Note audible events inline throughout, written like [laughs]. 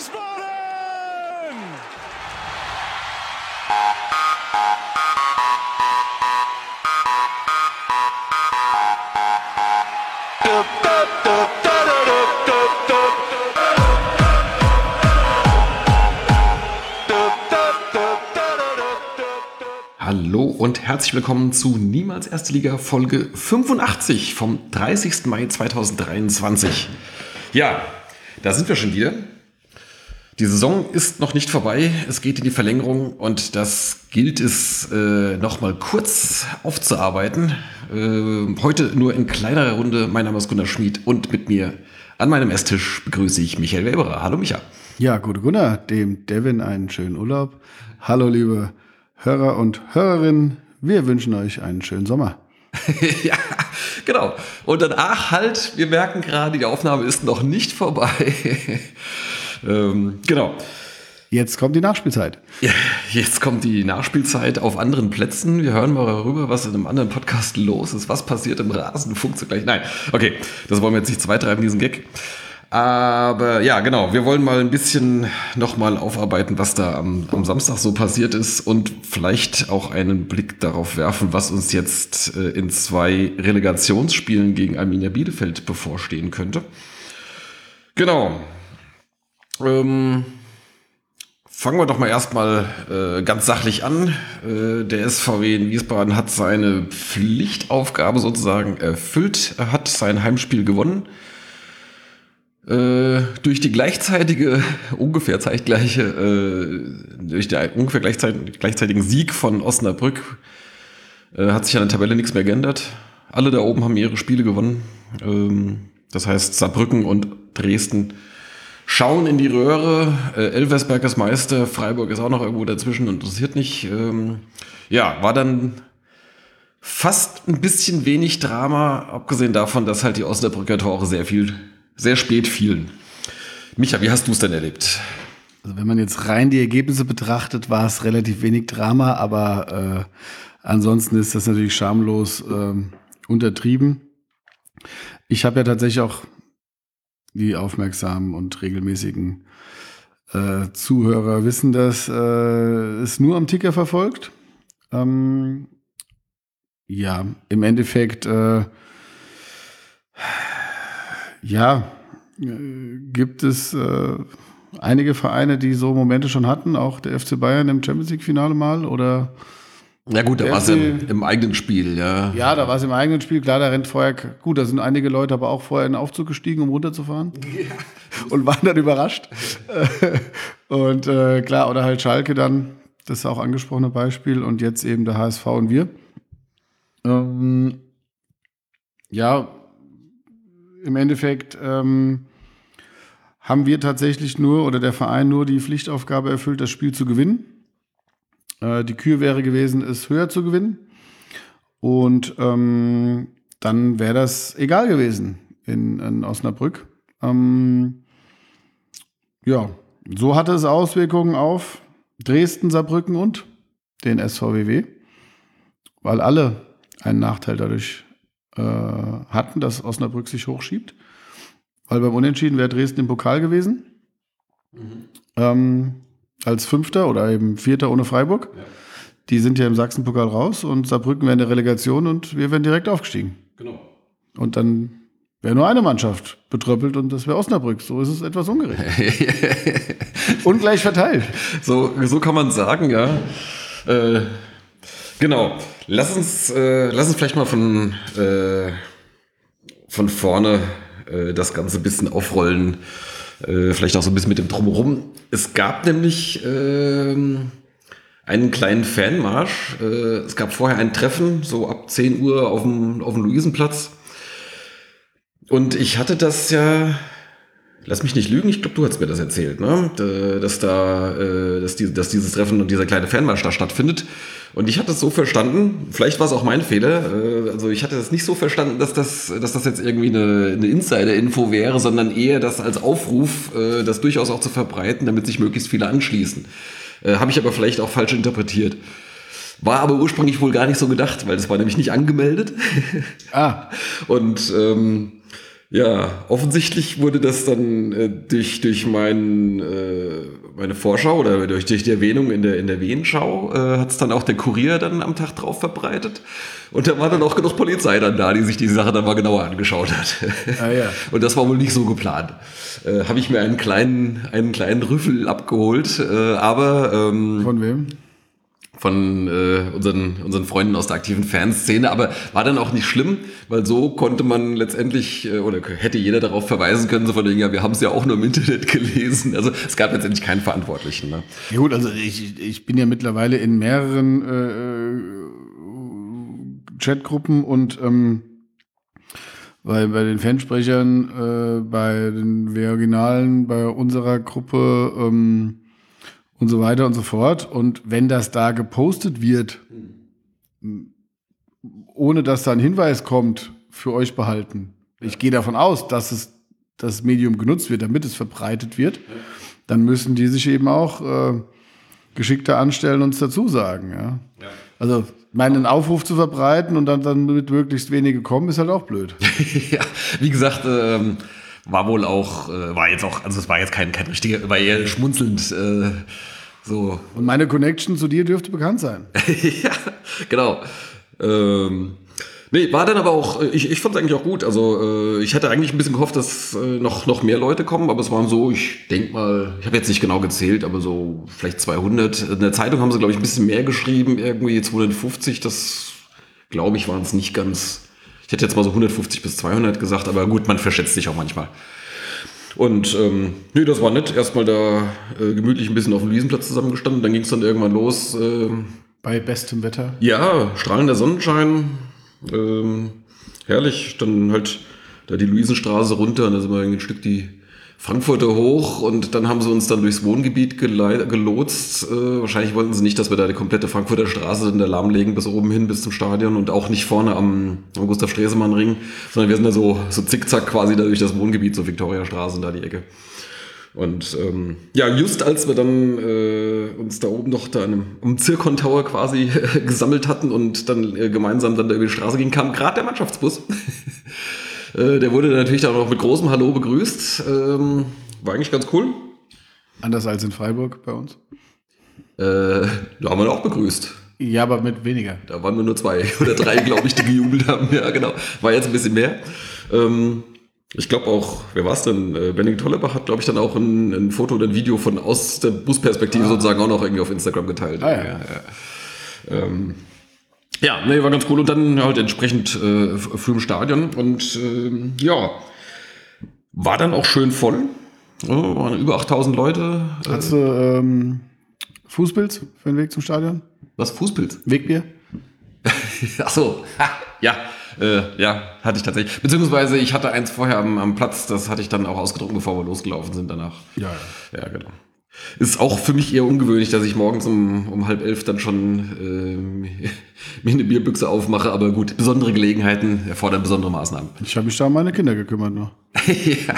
Wiesbaden! Hallo und herzlich willkommen zu Niemals Erste Liga Folge 85 vom 30. Mai 2023. Ja, da sind wir schon wieder. Die Saison ist noch nicht vorbei, es geht in die Verlängerung und das gilt es äh, nochmal kurz aufzuarbeiten. Äh, heute nur in kleinerer Runde. Mein Name ist Gunnar Schmid und mit mir an meinem Esstisch begrüße ich Michael Weberer. Hallo Micha. Ja, gute Gunnar, dem Devin einen schönen Urlaub. Hallo liebe Hörer und Hörerinnen, wir wünschen euch einen schönen Sommer. [laughs] ja, genau. Und danach halt, wir merken gerade, die Aufnahme ist noch nicht vorbei. Ähm, genau. Jetzt kommt die Nachspielzeit. Jetzt kommt die Nachspielzeit auf anderen Plätzen. Wir hören mal darüber, was in einem anderen Podcast los ist. Was passiert im Rasenfunk zugleich? Nein, okay, das wollen wir jetzt nicht zweitreiben, diesen Gag. Aber ja, genau, wir wollen mal ein bisschen nochmal aufarbeiten, was da am, am, Samstag so passiert ist und vielleicht auch einen Blick darauf werfen, was uns jetzt äh, in zwei Relegationsspielen gegen Arminia Bielefeld bevorstehen könnte. Genau. Ähm, fangen wir doch mal erstmal äh, ganz sachlich an. Äh, der SVW in Wiesbaden hat seine Pflichtaufgabe sozusagen erfüllt. Er hat sein Heimspiel gewonnen äh, durch die gleichzeitige, ungefähr zeitgleiche, äh, durch den ungefähr gleichzeit, gleichzeitigen Sieg von Osnabrück äh, hat sich an der Tabelle nichts mehr geändert. Alle da oben haben ihre Spiele gewonnen. Ähm, das heißt, Saarbrücken und Dresden schauen in die Röhre. Äh, Elversberg ist Meister, Freiburg ist auch noch irgendwo dazwischen, interessiert nicht. Ähm, ja, war dann fast ein bisschen wenig Drama, abgesehen davon, dass halt die Osnabrücker Tore sehr viel sehr spät fielen. Micha, wie hast du es denn erlebt? Also wenn man jetzt rein die Ergebnisse betrachtet, war es relativ wenig Drama, aber äh, ansonsten ist das natürlich schamlos äh, untertrieben. Ich habe ja tatsächlich auch die aufmerksamen und regelmäßigen äh, Zuhörer wissen, dass äh, es nur am Ticker verfolgt. Ähm, ja, im Endeffekt äh, ja, äh, gibt es äh, einige Vereine, die so Momente schon hatten, auch der FC Bayern im Champions League-Finale mal oder ja gut, da war es im, im, eigenen Spiel, ja. Ja, da war es im eigenen Spiel. Klar, da rennt vorher, gut, da sind einige Leute aber auch vorher in den Aufzug gestiegen, um runterzufahren. Ja. Und waren dann überrascht. [laughs] und äh, klar, oder halt Schalke dann, das auch angesprochene Beispiel. Und jetzt eben der HSV und wir. Ähm, ja, im Endeffekt ähm, haben wir tatsächlich nur oder der Verein nur die Pflichtaufgabe erfüllt, das Spiel zu gewinnen. Äh, die Kür wäre gewesen, es höher zu gewinnen. Und ähm, dann wäre das egal gewesen in, in Osnabrück. Ähm, ja, so hatte es Auswirkungen auf Dresden, Saarbrücken und den SVWW, weil alle einen Nachteil dadurch äh, hatten, dass Osnabrück sich hochschiebt. Weil beim Unentschieden wäre Dresden im Pokal gewesen. Mhm. Ähm, als Fünfter oder eben Vierter ohne Freiburg. Ja. Die sind ja im Sachsenpokal raus und Saarbrücken wäre in der Relegation und wir wären direkt aufgestiegen. Genau. Und dann wäre nur eine Mannschaft betröppelt und das wäre Osnabrück. So ist es etwas ungerecht. [laughs] Ungleich verteilt. So, so kann man sagen, ja. Äh, genau. Lass uns, äh, lass uns vielleicht mal von, äh, von vorne äh, das Ganze ein bisschen aufrollen. Äh, vielleicht auch so ein bisschen mit dem Drumherum. Es gab nämlich äh, einen kleinen Fanmarsch. Äh, es gab vorher ein Treffen, so ab 10 Uhr auf dem, auf dem Luisenplatz. Und ich hatte das ja lass mich nicht lügen, ich glaube, du hast mir das erzählt, ne? dass da, äh, dass, die, dass dieses Treffen und dieser kleine Fanmarsch da stattfindet. Und ich hatte es so verstanden, vielleicht war es auch mein Fehler, äh, also ich hatte es nicht so verstanden, dass das, dass das jetzt irgendwie eine, eine Insider-Info wäre, sondern eher das als Aufruf, äh, das durchaus auch zu verbreiten, damit sich möglichst viele anschließen. Habe ich aber vielleicht auch falsch interpretiert. War aber ursprünglich wohl gar nicht so gedacht, weil das war nämlich nicht angemeldet. Ah. [laughs] Und ähm, Ja, offensichtlich wurde das dann äh, durch, durch mein, äh, meine Vorschau oder durch, durch die Erwähnung in der, in der Wehenschau äh, hat es dann auch der Kurier dann am Tag drauf verbreitet. Und da war dann auch genug Polizei dann da, die sich die Sache dann mal genauer angeschaut hat. Ah, ja. [laughs] Und das war wohl nicht so geplant. Äh, Habe ich mir einen kleinen, einen kleinen Rüffel abgeholt, äh, aber ähm, Von wem? Von äh, unseren, unseren Freunden aus der aktiven Fanszene, aber war dann auch nicht schlimm, weil so konnte man letztendlich äh, oder hätte jeder darauf verweisen können, so von wegen, ja, wir haben es ja auch nur im Internet [laughs] gelesen. Also es gab letztendlich keinen Verantwortlichen. Ne? Ja gut, also ich, ich bin ja mittlerweile in mehreren äh, Chatgruppen und ähm, bei, bei den Fansprechern, äh, bei den Originalen, bei unserer Gruppe ähm, und so weiter und so fort. Und wenn das da gepostet wird, ohne dass da ein Hinweis kommt, für euch behalten. Ich gehe davon aus, dass es das Medium genutzt wird, damit es verbreitet wird. Dann müssen die sich eben auch äh, geschickter anstellen und es dazu sagen. Ja? Also meinen Aufruf zu verbreiten und dann, dann mit möglichst wenige kommen, ist halt auch blöd. [laughs] ja, wie gesagt, ähm, war wohl auch, äh, war jetzt auch, also es war jetzt kein, kein richtiger, war eher schmunzelnd. Äh, so. Und meine Connection zu dir dürfte bekannt sein. [laughs] ja, genau. Ähm, nee, war dann aber auch, ich, ich fand es eigentlich auch gut. Also äh, ich hatte eigentlich ein bisschen gehofft, dass äh, noch, noch mehr Leute kommen, aber es waren so, ich denke mal, ich habe jetzt nicht genau gezählt, aber so vielleicht 200. In der Zeitung haben sie, glaube ich, ein bisschen mehr geschrieben, irgendwie 250. Das, glaube ich, waren es nicht ganz. Ich hätte jetzt mal so 150 bis 200 gesagt, aber gut, man verschätzt sich auch manchmal. Und ähm, nee, das war nett. Erstmal da äh, gemütlich ein bisschen auf dem Wiesenplatz zusammengestanden. Dann ging es dann irgendwann los. Äh, Bei bestem Wetter. ja, strahlender Sonnenschein. Ähm, herrlich. Dann halt da die Luisenstraße runter und da sind wir ein Stück die Frankfurter hoch und dann haben sie uns dann durchs Wohngebiet gelotst. Äh, wahrscheinlich wollten sie nicht, dass wir da die komplette Frankfurter Straße in der lahmlegen bis oben hin, bis zum Stadion und auch nicht vorne am, am Gustav-Stresemann-Ring, sondern wir sind da so, so zickzack quasi da durch das Wohngebiet, so Viktoriastraße und da die Ecke. Und ähm, ja, just als wir dann äh, uns da oben noch da einem, am Zirkon Tower quasi [laughs] gesammelt hatten und dann äh, gemeinsam dann da über die Straße ging, kam gerade der Mannschaftsbus. [laughs] äh, der wurde dann natürlich dann auch mit großem Hallo begrüßt. Ähm, war eigentlich ganz cool. Anders als in Freiburg bei uns. Äh, da haben wir ihn auch begrüßt. Ja, aber mit weniger. Da waren wir nur zwei [laughs] oder drei, glaube ich, die gejubelt haben. Ja, genau. War jetzt ein bisschen mehr. Ähm, ich glaube auch, wer war es denn? Äh, Benning Tollebach hat, glaube ich, dann auch ein, ein Foto oder ein Video von aus der Busperspektive sozusagen auch noch irgendwie auf Instagram geteilt. Ah, ja. ja, ja. Ähm, ja, nee, war ganz cool. Und dann halt entsprechend äh, früh im Stadion. Und ähm, ja, war dann auch schön voll. Ja, waren über 8000 Leute. Äh, Hast du ähm, Fußpilz für den Weg zum Stadion? was Fußpilz? Wegbier? [laughs] Ach so, ha, ja, äh, ja, hatte ich tatsächlich. Beziehungsweise ich hatte eins vorher am, am Platz, das hatte ich dann auch ausgedruckt, bevor wir losgelaufen sind danach. Ja. Ja, genau. Ist auch für mich eher ungewöhnlich, dass ich morgens um, um halb elf dann schon ähm, [laughs] mir eine Bierbüchse aufmache, aber gut, besondere Gelegenheiten erfordern besondere Maßnahmen. Ich habe mich da um meine Kinder gekümmert noch. [laughs] ja.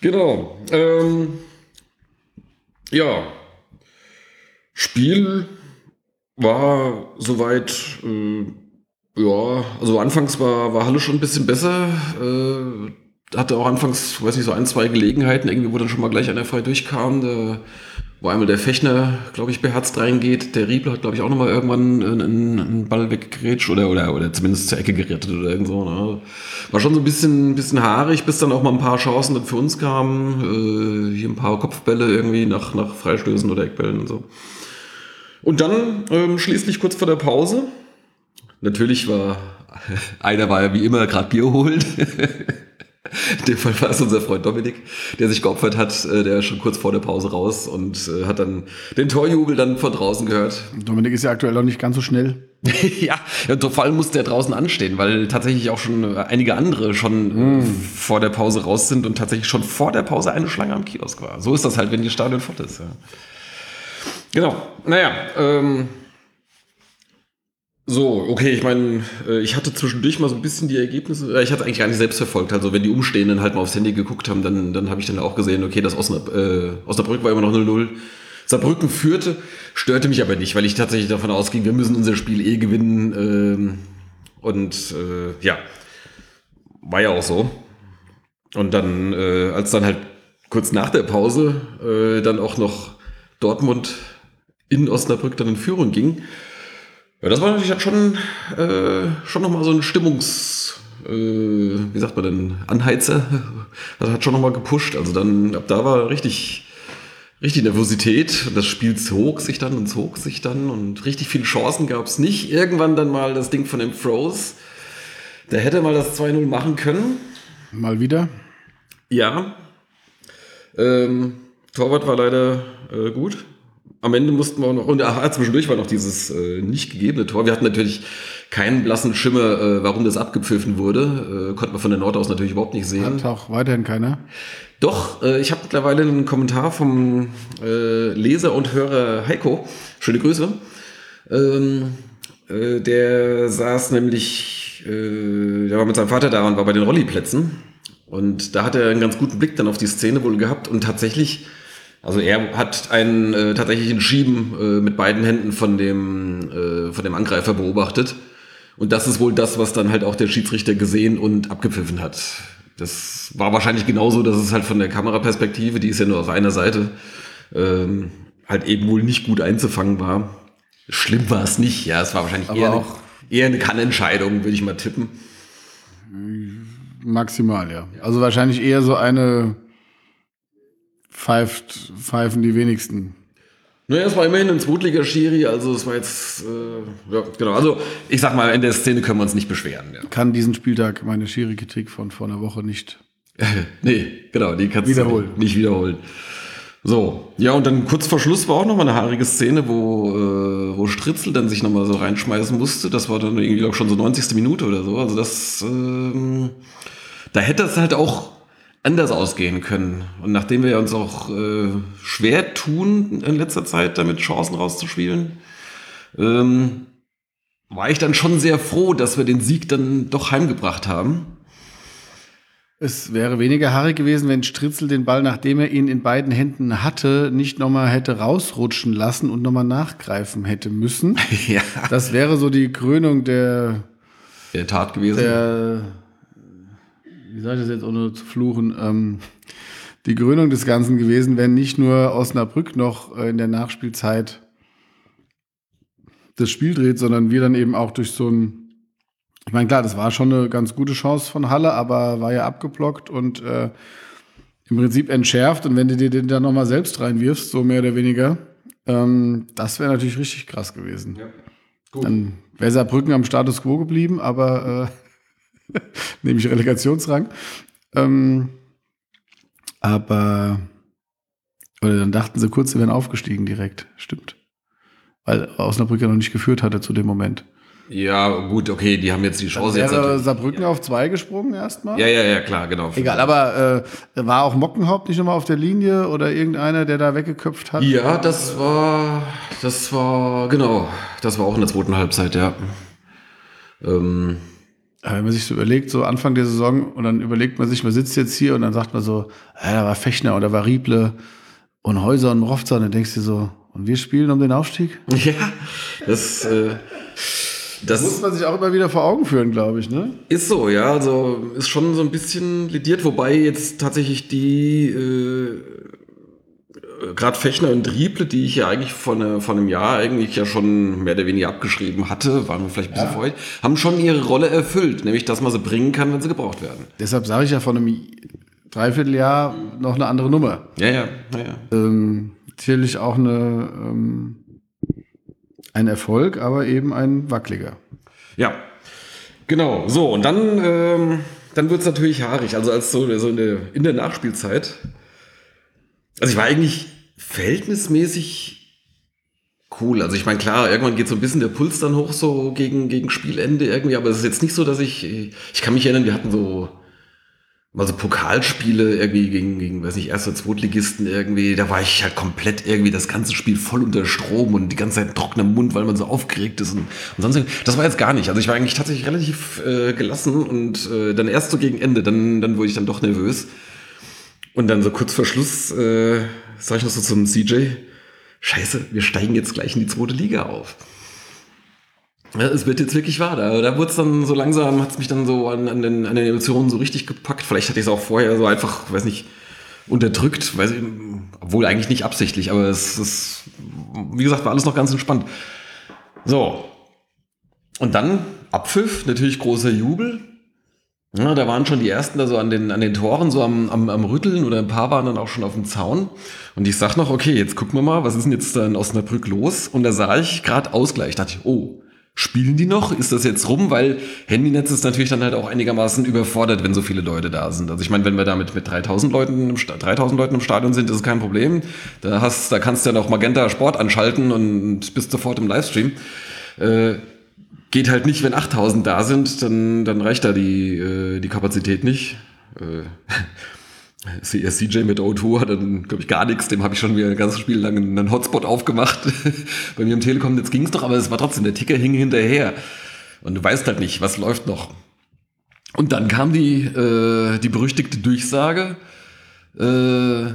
Genau. Ähm, ja. Spiel war soweit, äh, ja, also anfangs war, war Halle schon ein bisschen besser. Äh, hatte auch anfangs, weiß nicht, so ein, zwei Gelegenheiten, irgendwie, wo dann schon mal gleich einer frei durchkam. Da, wo einmal der Fechner, glaube ich, beherzt reingeht. Der Riebler hat, glaube ich, auch nochmal irgendwann einen, einen Ball weggegrätscht oder, oder, oder zumindest zur Ecke gerettet oder irgend so. Ne? War schon so ein bisschen, bisschen haarig, bis dann auch mal ein paar Chancen dann für uns kamen. Äh, hier ein paar Kopfbälle irgendwie nach, nach Freistößen oder Eckbällen und so. Und dann ähm, schließlich kurz vor der Pause. Natürlich war [laughs] einer war ja wie immer gerade Bier holen. [laughs] In dem Fall war es unser Freund Dominik, der sich geopfert hat, äh, der schon kurz vor der Pause raus und äh, hat dann den Torjubel dann von draußen gehört. Dominik ist ja aktuell noch nicht ganz so schnell. [laughs] ja, und vor allem musste er draußen anstehen, weil tatsächlich auch schon einige andere schon mm. vor der Pause raus sind und tatsächlich schon vor der Pause eine Schlange am Kiosk war. So ist das halt, wenn die Stadion voll ist. Ja. Genau. Naja, ähm, so, okay, ich meine, ich hatte zwischendurch mal so ein bisschen die Ergebnisse, ich hatte eigentlich gar nicht selbst verfolgt, also wenn die Umstehenden halt mal aufs Handy geguckt haben, dann, dann habe ich dann auch gesehen, okay, das Osnab äh, Osnabrück war immer noch 0-0. Saarbrücken führte, störte mich aber nicht, weil ich tatsächlich davon ausging, wir müssen unser Spiel eh gewinnen ähm, und äh, ja, war ja auch so. Und dann, äh, als dann halt kurz nach der Pause äh, dann auch noch Dortmund in Osnabrück dann in Führung ging, ja, das war natürlich schon, äh, schon nochmal so ein Stimmungs, äh, wie sagt man denn, Anheizer. Das hat schon nochmal gepusht. Also dann, ab da war richtig, richtig Nervosität. Das Spiel zog sich dann und zog sich dann und richtig viele Chancen gab es nicht. Irgendwann dann mal das Ding von dem Froze. Der hätte mal das 2-0 machen können. Mal wieder. Ja. Ähm, Torwart war leider äh, gut. Am Ende mussten wir auch noch, und ach, zwischendurch war noch dieses äh, nicht gegebene Tor. Wir hatten natürlich keinen blassen Schimmer, äh, warum das abgepfiffen wurde. Äh, konnte man von der Nord aus natürlich überhaupt nicht sehen. Hat auch weiterhin keiner. Doch, äh, ich habe mittlerweile einen Kommentar vom äh, Leser und Hörer Heiko. Schöne Grüße. Ähm, äh, der saß nämlich, äh, der war mit seinem Vater da und war bei den Rolliplätzen. Und da hat er einen ganz guten Blick dann auf die Szene wohl gehabt und tatsächlich, also er hat einen äh, tatsächlichen Schieben äh, mit beiden Händen von dem, äh, von dem Angreifer beobachtet. Und das ist wohl das, was dann halt auch der Schiedsrichter gesehen und abgepfiffen hat. Das war wahrscheinlich genauso, dass es halt von der Kameraperspektive, die ist ja nur auf einer Seite, ähm, halt eben wohl nicht gut einzufangen war. Schlimm war es nicht, ja. Es war wahrscheinlich eher eine, eher eine Kannentscheidung, würde ich mal tippen. Maximal, ja. Also wahrscheinlich eher so eine pfeift, pfeifen die wenigsten. Naja, es war immerhin ein Zweitliga-Schiri, also es war jetzt, äh, ja, genau. Also ich sag mal, in der Szene können wir uns nicht beschweren. Ja. Kann diesen Spieltag meine Schiri-Kritik von vor einer Woche nicht. [laughs] nee, genau, die kannst Wiederholen. du nicht wiederholen. So, ja, und dann kurz vor Schluss war auch nochmal eine haarige Szene, wo, äh, wo Stritzel dann sich nochmal so reinschmeißen musste. Das war dann irgendwie, glaube ich, schon so 90. Minute oder so. Also das, ähm, da hätte es halt auch anders ausgehen können. Und nachdem wir uns auch äh, schwer tun in letzter Zeit, damit Chancen rauszuspielen, ähm, war ich dann schon sehr froh, dass wir den Sieg dann doch heimgebracht haben. Es wäre weniger haarig gewesen, wenn Stritzel den Ball, nachdem er ihn in beiden Händen hatte, nicht nochmal hätte rausrutschen lassen und nochmal nachgreifen hätte müssen. [laughs] ja. Das wäre so die Krönung der, Der Tat gewesen. der wie sage ich das jetzt ohne zu fluchen, ähm, die Krönung des Ganzen gewesen, wenn nicht nur Osnabrück noch äh, in der Nachspielzeit das Spiel dreht, sondern wir dann eben auch durch so ein ich meine, klar, das war schon eine ganz gute Chance von Halle, aber war ja abgeblockt und äh, im Prinzip entschärft. Und wenn du dir den dann nochmal selbst reinwirfst, so mehr oder weniger, ähm, das wäre natürlich richtig krass gewesen. Ja. Dann wäre Saarbrücken am Status quo geblieben, aber äh, [laughs] nämlich Relegationsrang. Ähm, aber oder dann dachten sie kurz, sie wären aufgestiegen direkt. Stimmt. Weil Osnabrück ja noch nicht geführt hatte zu dem Moment. Ja, gut, okay, die haben jetzt die Chance jetzt. Saarbrücken auf zwei gesprungen erstmal? Ja, ja, ja, klar, genau. Egal, aber äh, war auch Mockenhaupt nicht nochmal auf der Linie oder irgendeiner, der da weggeköpft hat? Ja, das war, das war, genau, das war auch in der zweiten Halbzeit, ja. Ähm, Aber wenn man sich so überlegt, so Anfang der Saison, und dann überlegt man sich, man sitzt jetzt hier und dann sagt man so, ja, da war Fechner da war Rieble und Häuser und Mrofza, und dann denkst du so, und wir spielen um den Aufstieg? [laughs] ja, das, äh, Das muss man sich auch immer wieder vor Augen führen, glaube ich, ne? ist so, ja, also ist schon so ein bisschen lediert, wobei jetzt tatsächlich die, äh, gerade Fechner und Rieble, die ich ja eigentlich vor, ne, vor einem Jahr eigentlich ja schon mehr oder weniger abgeschrieben hatte, waren wir vielleicht ein bisschen Ja. vorher, haben schon ihre Rolle erfüllt, nämlich dass man sie bringen kann, wenn sie gebraucht werden. Deshalb sage ich ja von einem Dreivierteljahr noch eine andere Nummer. Ja, ja, ja, ja. Ähm, natürlich auch eine, ähm, ein Erfolg, aber eben ein wackeliger. Ja, genau. So, und dann, ähm, dann wird es natürlich haarig. Also als so, so in, der, in der Nachspielzeit. Also ich war eigentlich verhältnismäßig cool. Also ich meine, klar, irgendwann geht so ein bisschen der Puls dann hoch, so gegen, gegen Spielende irgendwie, aber es ist jetzt nicht so, dass ich. Ich kann mich erinnern, wir hatten so mal so Pokalspiele irgendwie gegen, gegen, weiß nicht, erster, Zweitligisten irgendwie, da war ich halt komplett irgendwie das ganze Spiel voll unter Strom und die ganze Zeit trockener Mund, weil man so aufgeregt ist und, und sonst. Das war jetzt gar nicht. Also ich war eigentlich tatsächlich relativ äh, gelassen und äh, dann erst so gegen Ende, dann, dann wurde ich dann doch nervös. Und dann so kurz vor Schluss äh, sag ich noch so zum CJ, Scheiße, wir steigen jetzt gleich in die zweite Liga auf. Ja, es wird jetzt wirklich wahr. Da, da wurde es dann so langsam, hat es mich dann so an, an, den, an den Emotionen so richtig gepackt. Vielleicht hatte ich es auch vorher so einfach, weiß nicht, unterdrückt, weiß ich, obwohl eigentlich nicht absichtlich, aber es ist, wie gesagt, war alles noch ganz entspannt. So. Und dann Abpfiff, natürlich großer Jubel. Ja, da waren schon die ersten da so an den, an den Toren, so am, am, am Rütteln oder ein paar waren dann auch schon auf dem Zaun. Und ich sag noch, okay, jetzt gucken wir mal, was ist denn jetzt da in Osnabrück los? Und da sah ich gerade Ausgleich. Da dachte ich, oh, spielen die noch? Ist das jetzt rum? Weil Handynetz ist natürlich dann halt auch einigermaßen überfordert, wenn so viele Leute da sind. Also ich meine, wenn wir da mit, mit 3000 Leuten, im 3000 Leuten im Stadion sind, ist es kein Problem. Da hast, da kannst du ja noch Magenta Sport anschalten und bist sofort im Livestream. Äh, Geht halt nicht, wenn 8000 da sind, dann, dann reicht da die, äh, die Kapazität nicht. Äh, [laughs] CJ mit O2 hat dann, glaube ich, gar nichts. Dem habe ich schon wieder ein ganzes Spiel lang einen Hotspot aufgemacht. [laughs] Bei mir im Telekom, jetzt ging es doch, aber es war trotzdem, der Ticker hing hinterher. Und du weißt halt nicht, was läuft noch. Und dann kam die, äh, die berüchtigte Durchsage, äh,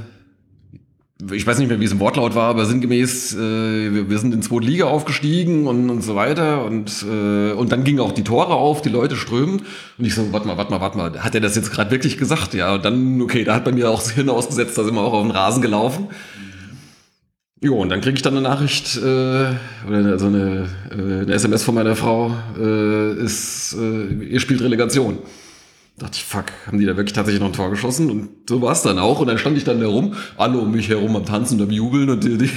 ich weiß nicht mehr, wie es im Wortlaut war, aber sinngemäß, äh, wir, sind in zweite Liga aufgestiegen und, und so weiter. Und, äh, und dann gingen auch die Tore auf, die Leute strömen. Und ich so, warte mal, warte mal, warte mal, hat er das jetzt gerade wirklich gesagt? Ja, und dann, okay, da hat bei mir auch das Hirn ausgesetzt, da sind wir auch auf den Rasen gelaufen. Jo, und dann kriege ich dann eine Nachricht äh, oder so eine, äh, eine SMS von meiner Frau, äh, ist, äh, ihr spielt Relegation dachte ich, fuck, haben die da wirklich tatsächlich noch ein Tor geschossen? Und so war es dann auch. Und dann stand ich dann da rum, alle um mich herum am Tanzen und am Jubeln. Und die, die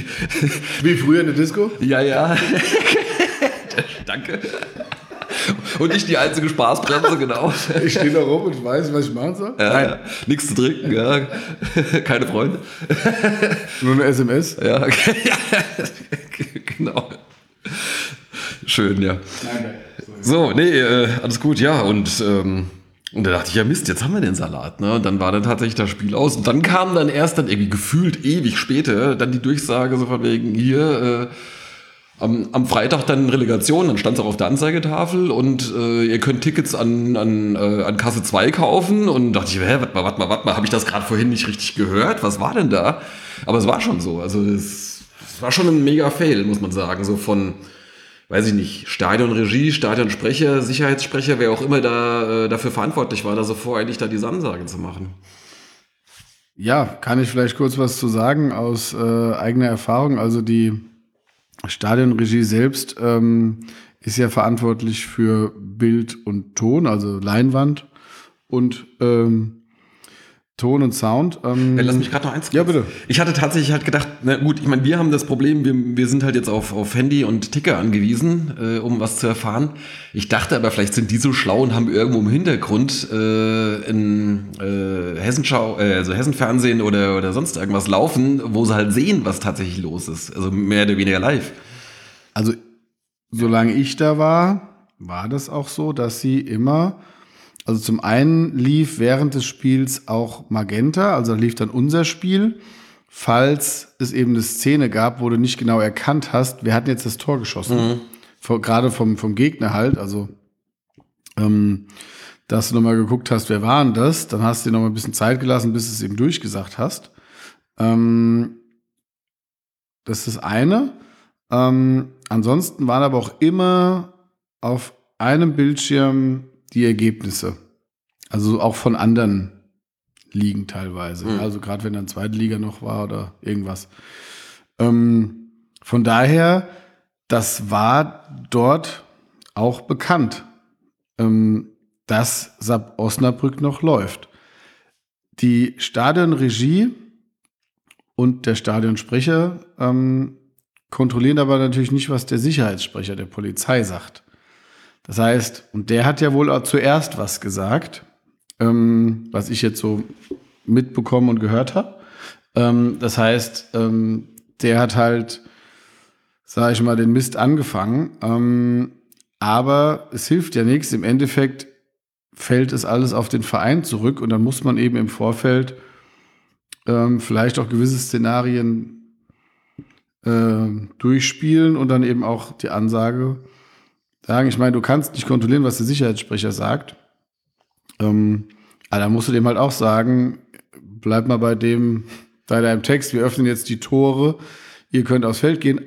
Wie früher in der Disco? Ja, ja. [laughs] Danke. Und nicht die einzige Spaßbremse, genau. Ich stehe da rum und weiß, was ich machen soll. Ja, Nein. Ja. Nichts zu trinken, ja. [laughs] Keine Freunde. Nur eine SMS? Ja, okay. [laughs] genau. Schön, ja. Nein, so, nee, äh, alles gut, ja. Und ähm, und da dachte ich, ja Mist, jetzt haben wir den Salat. Ne? Und dann war dann tatsächlich das Spiel aus. Und dann kam dann erst dann irgendwie gefühlt ewig später dann die Durchsage so von wegen hier, äh, am, am Freitag dann Relegation, dann stand es auch auf der Anzeigetafel und äh, ihr könnt Tickets an, an, äh, an Kasse 2 kaufen. Und dachte ich, hä, warte mal, warte mal, warte mal, habe ich das gerade vorhin nicht richtig gehört? Was war denn da? Aber es war schon so. Also es, es war schon ein mega Fail, muss man sagen. So von weiß ich nicht, Stadionregie, Stadionsprecher, Sicherheitssprecher, wer auch immer da äh, dafür verantwortlich war, da so voreilig da diese Ansagen zu machen. Ja, kann ich vielleicht kurz was zu sagen aus äh, eigener Erfahrung. Also die Stadionregie selbst ähm, ist ja verantwortlich für Bild und Ton, also Leinwand und ähm, Ton und Sound. Ähm, Lass mich gerade noch eins. Ja, bitte. Ich hatte tatsächlich halt gedacht, na gut, ich meine, wir haben das Problem, wir, wir sind halt jetzt auf, auf Handy und Ticker angewiesen, äh, um was zu erfahren. Ich dachte aber, vielleicht sind die so schlau und haben irgendwo im Hintergrund äh, in äh, Hessenschau, äh, also Hessenfernsehen oder, oder sonst irgendwas laufen, wo sie halt sehen, was tatsächlich los ist. Also mehr oder weniger live. Also, solange ich da war, war das auch so, dass sie immer also zum einen lief während des Spiels auch Magenta, also lief dann unser Spiel, falls es eben eine Szene gab, wo du nicht genau erkannt hast, wer hat jetzt das Tor geschossen. Mhm. Vor, gerade vom, vom Gegner halt, also ähm, dass du nochmal geguckt hast, wer war denn das, dann hast du dir nochmal ein bisschen Zeit gelassen, bis du es eben durchgesagt hast. Ähm, das ist das eine. Ähm, ansonsten waren aber auch immer auf einem Bildschirm die Ergebnisse. Also auch von anderen Ligen teilweise. Mhm. Also gerade wenn dann zweite Liga noch war oder irgendwas. Ähm, von daher, das war dort auch bekannt, ähm, dass Sab Osnabrück noch läuft. Die Stadionregie und der Stadionsprecher ähm, kontrollieren aber natürlich nicht, was der Sicherheitssprecher der Polizei sagt. Das heißt, und der hat ja wohl auch zuerst was gesagt, ähm, was ich jetzt so mitbekommen und gehört habe. Ähm, das heißt, ähm, der hat halt, sage ich mal, den Mist angefangen. Ähm, aber es hilft ja nichts. Im Endeffekt fällt es alles auf den Verein zurück und dann muss man eben im Vorfeld ähm, vielleicht auch gewisse Szenarien äh, durchspielen und dann eben auch die Ansage sagen. Ich meine, du kannst nicht kontrollieren, was der Sicherheitssprecher sagt. Ähm, aber da musst du dem halt auch sagen, bleib mal bei dem, bei deinem Text, wir öffnen jetzt die Tore, ihr könnt aufs Feld gehen.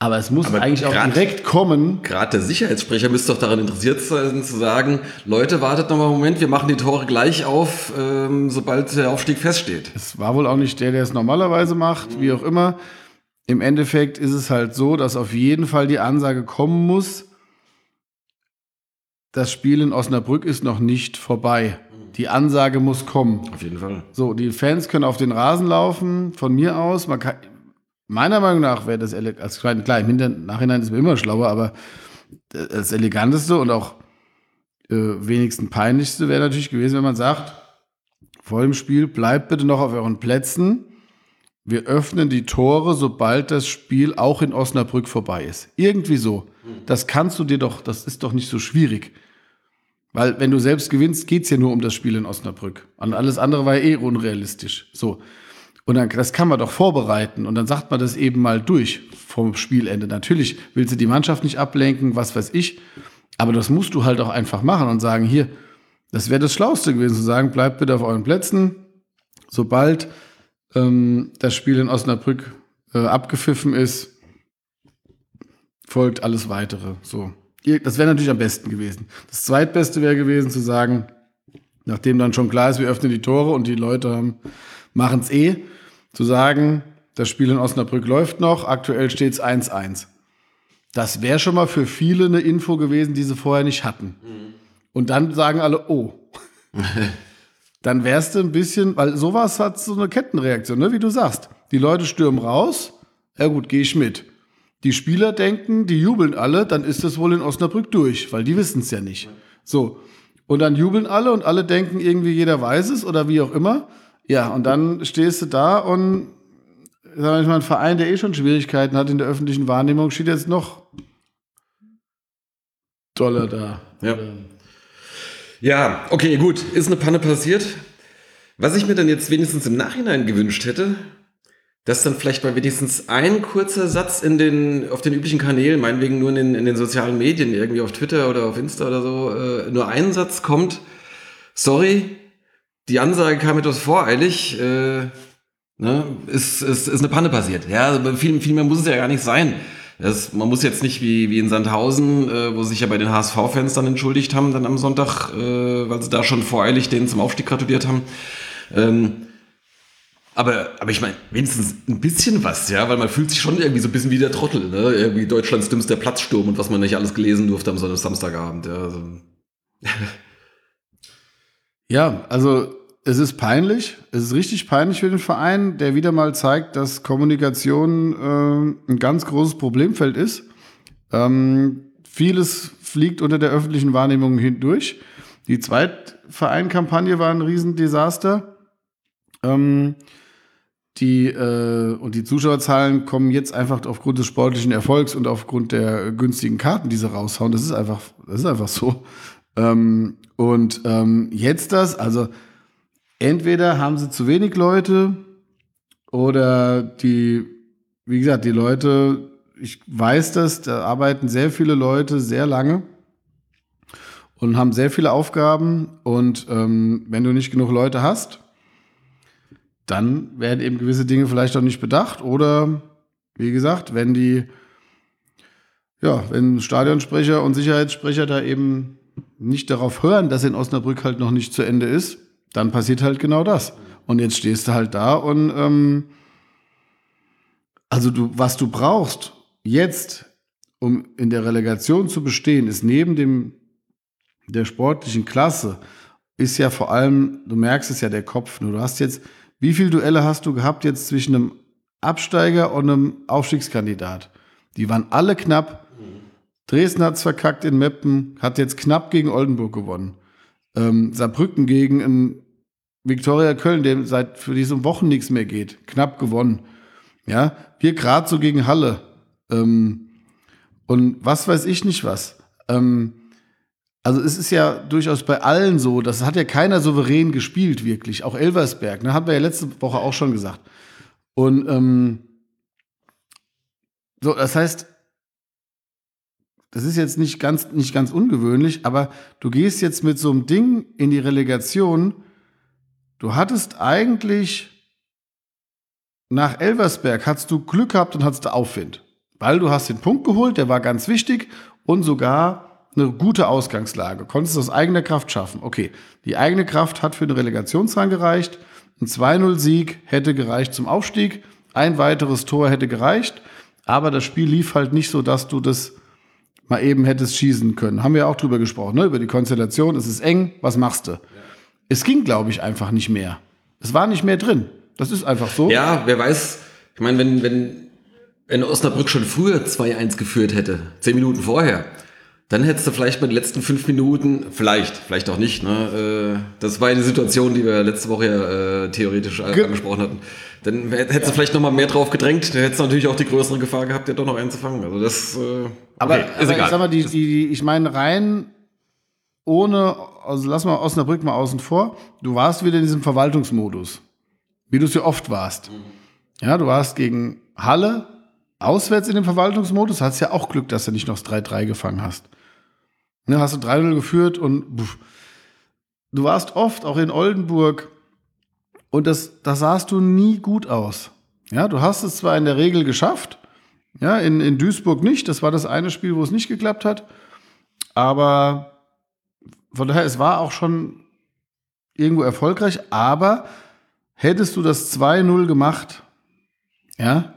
Aber es muss Aber eigentlich auch grad- direkt kommen. Gerade der Sicherheitssprecher müsste doch daran interessiert sein, zu sagen, Leute, wartet noch mal einen Moment, wir machen die Tore gleich auf, ähm, sobald der Aufstieg feststeht. Es war wohl auch nicht der, der es normalerweise macht, wie auch immer. Im Endeffekt ist es halt so, dass auf jeden Fall die Ansage kommen muss, das Spiel in Osnabrück ist noch nicht vorbei. Die Ansage muss kommen. Auf jeden Fall. So, die Fans können auf den Rasen laufen, von mir aus. Man kann, meiner Meinung nach wäre das, ele- also klar, im Nachhinein ist man immer schlauer, aber das Eleganteste und auch äh, wenigsten peinlichste wäre natürlich gewesen, wenn man sagt, vor dem Spiel, bleibt bitte noch auf euren Plätzen. Wir öffnen die Tore, sobald das Spiel auch in Osnabrück vorbei ist. Irgendwie so. Das kannst du dir doch, das ist doch nicht so schwierig. Weil wenn du selbst gewinnst, geht's ja nur um das Spiel in Osnabrück. Und alles andere war ja eh unrealistisch. So. Und dann, das kann man doch vorbereiten. Und dann sagt man das eben mal durch vom Spielende. Natürlich willst du die Mannschaft nicht ablenken, was weiß ich. Aber das musst du halt auch einfach machen und sagen, hier, das wäre das Schlauste gewesen, zu sagen, bleibt bitte auf euren Plätzen. Sobald ähm, das Spiel in Osnabrück äh, abgepfiffen ist, folgt alles weitere. So. Das wäre natürlich am besten gewesen. Das zweitbeste wäre gewesen zu sagen, nachdem dann schon klar ist, wir öffnen die Tore und die Leute machen es eh, zu sagen, das Spiel in Osnabrück läuft noch, aktuell steht es 1-1. Das wäre schon mal für viele eine Info gewesen, die sie vorher nicht hatten. Und dann sagen alle, oh. [laughs] dann wärst du ein bisschen, weil sowas hat so eine Kettenreaktion, ne? wie du sagst. Die Leute stürmen raus, ja gut, gehe ich mit. Die Spieler denken, die jubeln alle, dann ist das wohl in Osnabrück durch, weil die wissen es ja nicht. So. Und dann jubeln alle und alle denken irgendwie, jeder weiß es oder wie auch immer. Ja, und dann stehst du da und sag ich mal, ein Verein, der eh schon Schwierigkeiten hat in der öffentlichen Wahrnehmung, steht jetzt noch doller da. Ja. Ja, okay, gut. Ist eine Panne passiert. Was ich mir dann jetzt wenigstens im Nachhinein gewünscht hätte, dass dann vielleicht mal wenigstens ein kurzer Satz in den, auf den üblichen Kanälen, meinetwegen nur in den, in den sozialen Medien, irgendwie auf Twitter oder auf Insta oder so, äh, nur ein Satz kommt. Sorry, die Ansage kam etwas voreilig. Äh, ne, ist, ist, ist eine Panne passiert. Ja, also viel, viel mehr muss es ja gar nicht sein. Das, man muss jetzt nicht wie, wie in Sandhausen, äh, wo sich ja bei den HSV-Fans dann entschuldigt haben, dann am Sonntag, äh, weil sie da schon voreilig denen zum Aufstieg gratuliert haben. Ähm, aber, aber ich meine, wenigstens ein bisschen was, ja, weil man fühlt sich schon irgendwie so ein bisschen wie der Trottel, ne? Irgendwie Deutschlands dümmster Platzsturm und was man nicht alles gelesen durfte am Samstagabend. Ja, also. [laughs] Ja, also es ist peinlich. Es ist richtig peinlich für den Verein, der wieder mal zeigt, dass Kommunikation äh, ein ganz großes Problemfeld ist. Ähm, vieles fliegt unter der öffentlichen Wahrnehmung hindurch. Die Zweitverein-Kampagne war ein Riesendesaster. Ähm, die, äh, und die Zuschauerzahlen kommen jetzt einfach aufgrund des sportlichen Erfolgs und aufgrund der günstigen Karten, die sie raushauen. Das ist einfach, das ist einfach so. Ähm, und ähm, jetzt das, also entweder haben sie zu wenig Leute oder die, wie gesagt, die Leute, ich weiß das, da arbeiten sehr viele Leute sehr lange und haben sehr viele Aufgaben. Und ähm, wenn du nicht genug Leute hast, dann werden eben gewisse Dinge vielleicht auch nicht bedacht. Oder wie gesagt, wenn die, ja, wenn Stadionsprecher und Sicherheitssprecher da eben nicht darauf hören, dass in Osnabrück halt noch nicht zu Ende ist, dann passiert halt genau das. Und jetzt stehst du halt da und ähm, also du, was du brauchst jetzt, um in der Relegation zu bestehen, ist neben dem der sportlichen Klasse, ist ja vor allem, du merkst es ja, der Kopf. Nur du hast jetzt, wie viele Duelle hast du gehabt jetzt zwischen einem Absteiger und einem Aufstiegskandidat? Die waren alle knapp. Dresden hat es verkackt in Meppen, hat jetzt knapp gegen Oldenburg gewonnen. Ähm, Saarbrücken gegen ein Viktoria Köln, dem seit für diese Wochen nichts mehr geht, knapp gewonnen. Ja, wir gerade so gegen Halle. Ähm, und was weiß ich nicht was. Ähm, also es ist ja durchaus bei allen so, das hat ja keiner souverän gespielt, wirklich. Auch Elversberg, ne, haben wir ja letzte Woche auch schon gesagt. Und ähm, so, das heißt, das ist jetzt nicht ganz, nicht ganz ungewöhnlich, aber du gehst jetzt mit so einem Ding in die Relegation. Du hattest eigentlich nach Elversberg, hattest du Glück gehabt und hattest Aufwind. Weil du hast den Punkt geholt, der war ganz wichtig und sogar eine gute Ausgangslage. Konntest du aus eigener Kraft schaffen. Okay, die eigene Kraft hat für den Relegationsrang gereicht. Ein 2-0-Sieg hätte gereicht zum Aufstieg. Ein weiteres Tor hätte gereicht. Aber das Spiel lief halt nicht so, dass du das mal eben hättest schießen können. Haben wir auch drüber gesprochen, ne? über die Konstellation. Es ist eng, was machst du? Ja. Es ging, glaube ich, einfach nicht mehr. Es war nicht mehr drin. Das ist einfach so. Ja, wer weiß. Ich meine, wenn, wenn, wenn Osnabrück schon früher 2-1 geführt hätte, zehn Minuten vorher, dann hättest du vielleicht bei den letzten fünf Minuten, vielleicht, vielleicht auch nicht, ne? Äh, das war eine Situation, die wir letzte Woche ja äh, theoretisch Ge angesprochen hatten. Dann hättest ja. du vielleicht noch mal mehr drauf gedrängt, dann hättest du natürlich auch die größere Gefahr gehabt, ja doch noch einzufangen. Also das, äh, okay, aber, ist aber egal. ich sag mal, die, die, ich meine rein ohne, also lass mal Osnabrück mal außen vor, du warst wieder in diesem Verwaltungsmodus, wie du es ja oft warst. Ja, du warst gegen Halle auswärts in dem Verwaltungsmodus, hast ja auch Glück, dass du nicht noch das 3-3 gefangen hast. Ne, hast du 3-0 geführt und pff. du warst oft auch in Oldenburg und das, da sahst du nie gut aus. Ja, du hast es zwar in der Regel geschafft, ja, in, in Duisburg nicht, das war das eine Spiel, wo es nicht geklappt hat, aber von daher, es war auch schon irgendwo erfolgreich, aber hättest du das 2-0 gemacht, ja,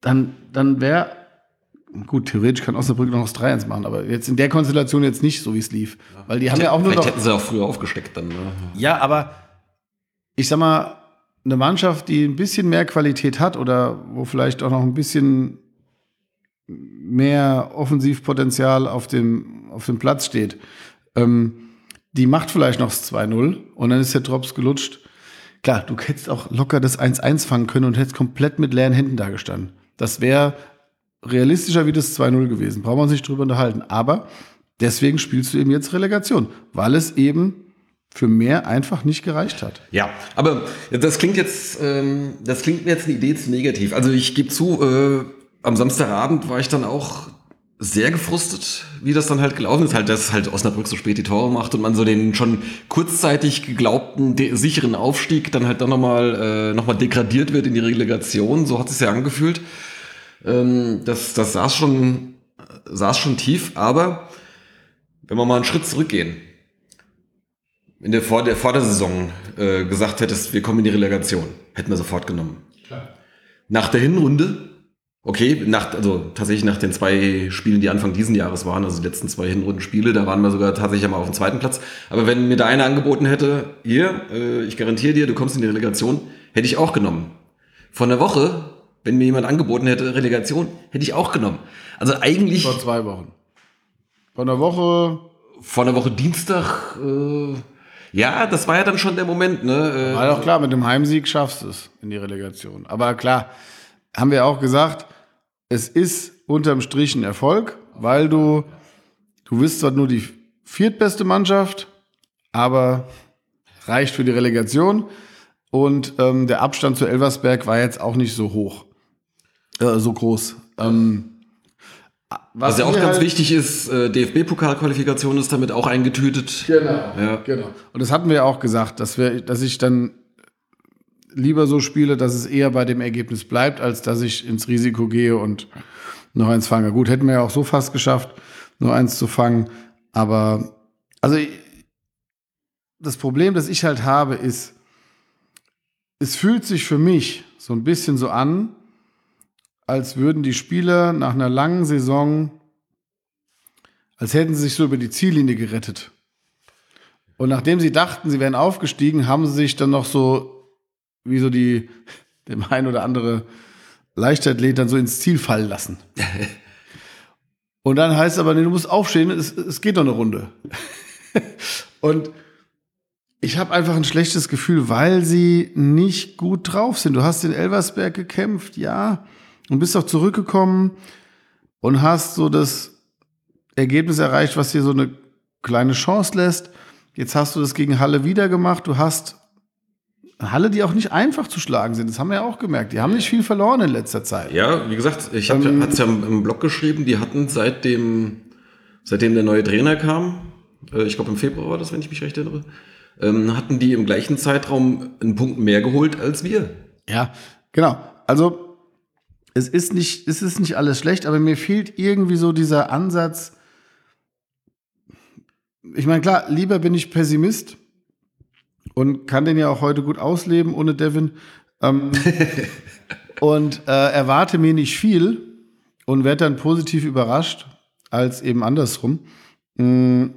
dann, dann wäre, gut, theoretisch kann Osnabrück noch das 3-1 machen, aber jetzt in der Konstellation jetzt nicht, so wie es lief. Ja. Weil die haben ja auch nur Vielleicht noch, hätten sie auch früher aufgesteckt dann. Ne? Ja, aber ich sag mal, eine Mannschaft, die ein bisschen mehr Qualität hat oder wo vielleicht auch noch ein bisschen mehr Offensivpotenzial auf dem, auf dem Platz steht, ähm, die macht vielleicht noch das 2-0 und dann ist der Drops gelutscht. Klar, du hättest auch locker das 1-1 fangen können und hättest komplett mit leeren Händen dagestanden. Das wäre realistischer wie das 2-0 gewesen. Brauchen wir uns nicht drüber unterhalten. Aber deswegen spielst du eben jetzt Relegation, weil es eben für mehr einfach nicht gereicht hat. Ja, aber das klingt jetzt, ähm, das klingt mir jetzt eine Idee zu negativ. Also ich gebe zu, äh, am Samstagabend war ich dann auch sehr gefrustet, wie das dann halt gelaufen ist. Halt, dass halt Osnabrück so spät die Tore macht und man so den schon kurzzeitig geglaubten sicheren Aufstieg dann halt dann nochmal äh, noch degradiert wird in die Relegation. So hat es ja angefühlt. Ähm, das, das saß schon, saß schon tief, aber wenn wir mal einen Schritt zurückgehen, in der, vor der, vor der Saison äh, gesagt hättest, wir kommen in die Relegation, hätten wir sofort genommen. Klar. Nach der Hinrunde Okay, nach, also tatsächlich nach den zwei Spielen, die Anfang diesen Jahres waren, also die letzten zwei Hinrundenspiele, da waren wir sogar tatsächlich einmal auf dem zweiten Platz. Aber wenn mir da einer angeboten hätte, hier, äh, ich garantiere dir, du kommst in die Relegation, hätte ich auch genommen. Vor einer Woche, wenn mir jemand angeboten hätte, Relegation, hätte ich auch genommen. Also eigentlich. Vor zwei Wochen. Vor einer Woche. Vor einer Woche Dienstag, äh, ja, das war ja dann schon der Moment, ne? Äh, war doch klar, mit dem Heimsieg schaffst du es in die Relegation. Aber klar, haben wir auch gesagt, es ist unterm Strich ein Erfolg, weil du, du bist zwar nur die viertbeste Mannschaft, aber reicht für die Relegation. Und ähm, der Abstand zu Elversberg war jetzt auch nicht so hoch, äh, so groß. Ähm, was, was ja auch ganz halt wichtig ist, äh, DFB-Pokalqualifikation ist damit auch eingetütet. Genau, ja. genau. Und das hatten wir ja auch gesagt, dass wir, dass ich dann lieber so spiele, dass es eher bei dem Ergebnis bleibt, als dass ich ins Risiko gehe und noch eins fange. Gut, hätten wir ja auch so fast geschafft, nur eins zu fangen. Aber also das Problem, das ich halt habe, ist, es fühlt sich für mich so ein bisschen so an, als würden die Spieler nach einer langen Saison, als hätten sie sich so über die Ziellinie gerettet. Und nachdem sie dachten, sie wären aufgestiegen, haben sie sich dann noch so wie so die, [laughs] dem ein oder andere Leichtathlet dann so ins Ziel fallen lassen. [laughs] Und dann heißt es aber, nee, du musst aufstehen, es, es geht noch eine Runde. [laughs] und ich habe einfach ein schlechtes Gefühl, weil sie nicht gut drauf sind. Du hast in Elversberg gekämpft, ja, und bist auch zurückgekommen und hast so das Ergebnis erreicht, was dir so eine kleine Chance lässt. Jetzt hast du das gegen Halle wieder gemacht. Du hast Halle, die auch nicht einfach zu schlagen sind. Das haben wir ja auch gemerkt. Die haben nicht viel verloren in letzter Zeit. Ja, wie gesagt, ich habe ähm, es ja im Blog geschrieben, die hatten seitdem, seitdem der neue Trainer kam, äh, ich glaube im Februar war das, wenn ich mich recht erinnere, ähm, hatten die im gleichen Zeitraum einen Punkt mehr geholt als wir. Ja, genau. Also es ist nicht, es ist nicht alles schlecht, aber mir fehlt irgendwie so dieser Ansatz. Ich meine, klar, lieber bin ich Pessimist und kann den ja auch heute gut ausleben ohne Devin. Ähm, [laughs] und äh, erwarte mir nicht viel und werde dann positiv überrascht, als eben andersrum. Mhm.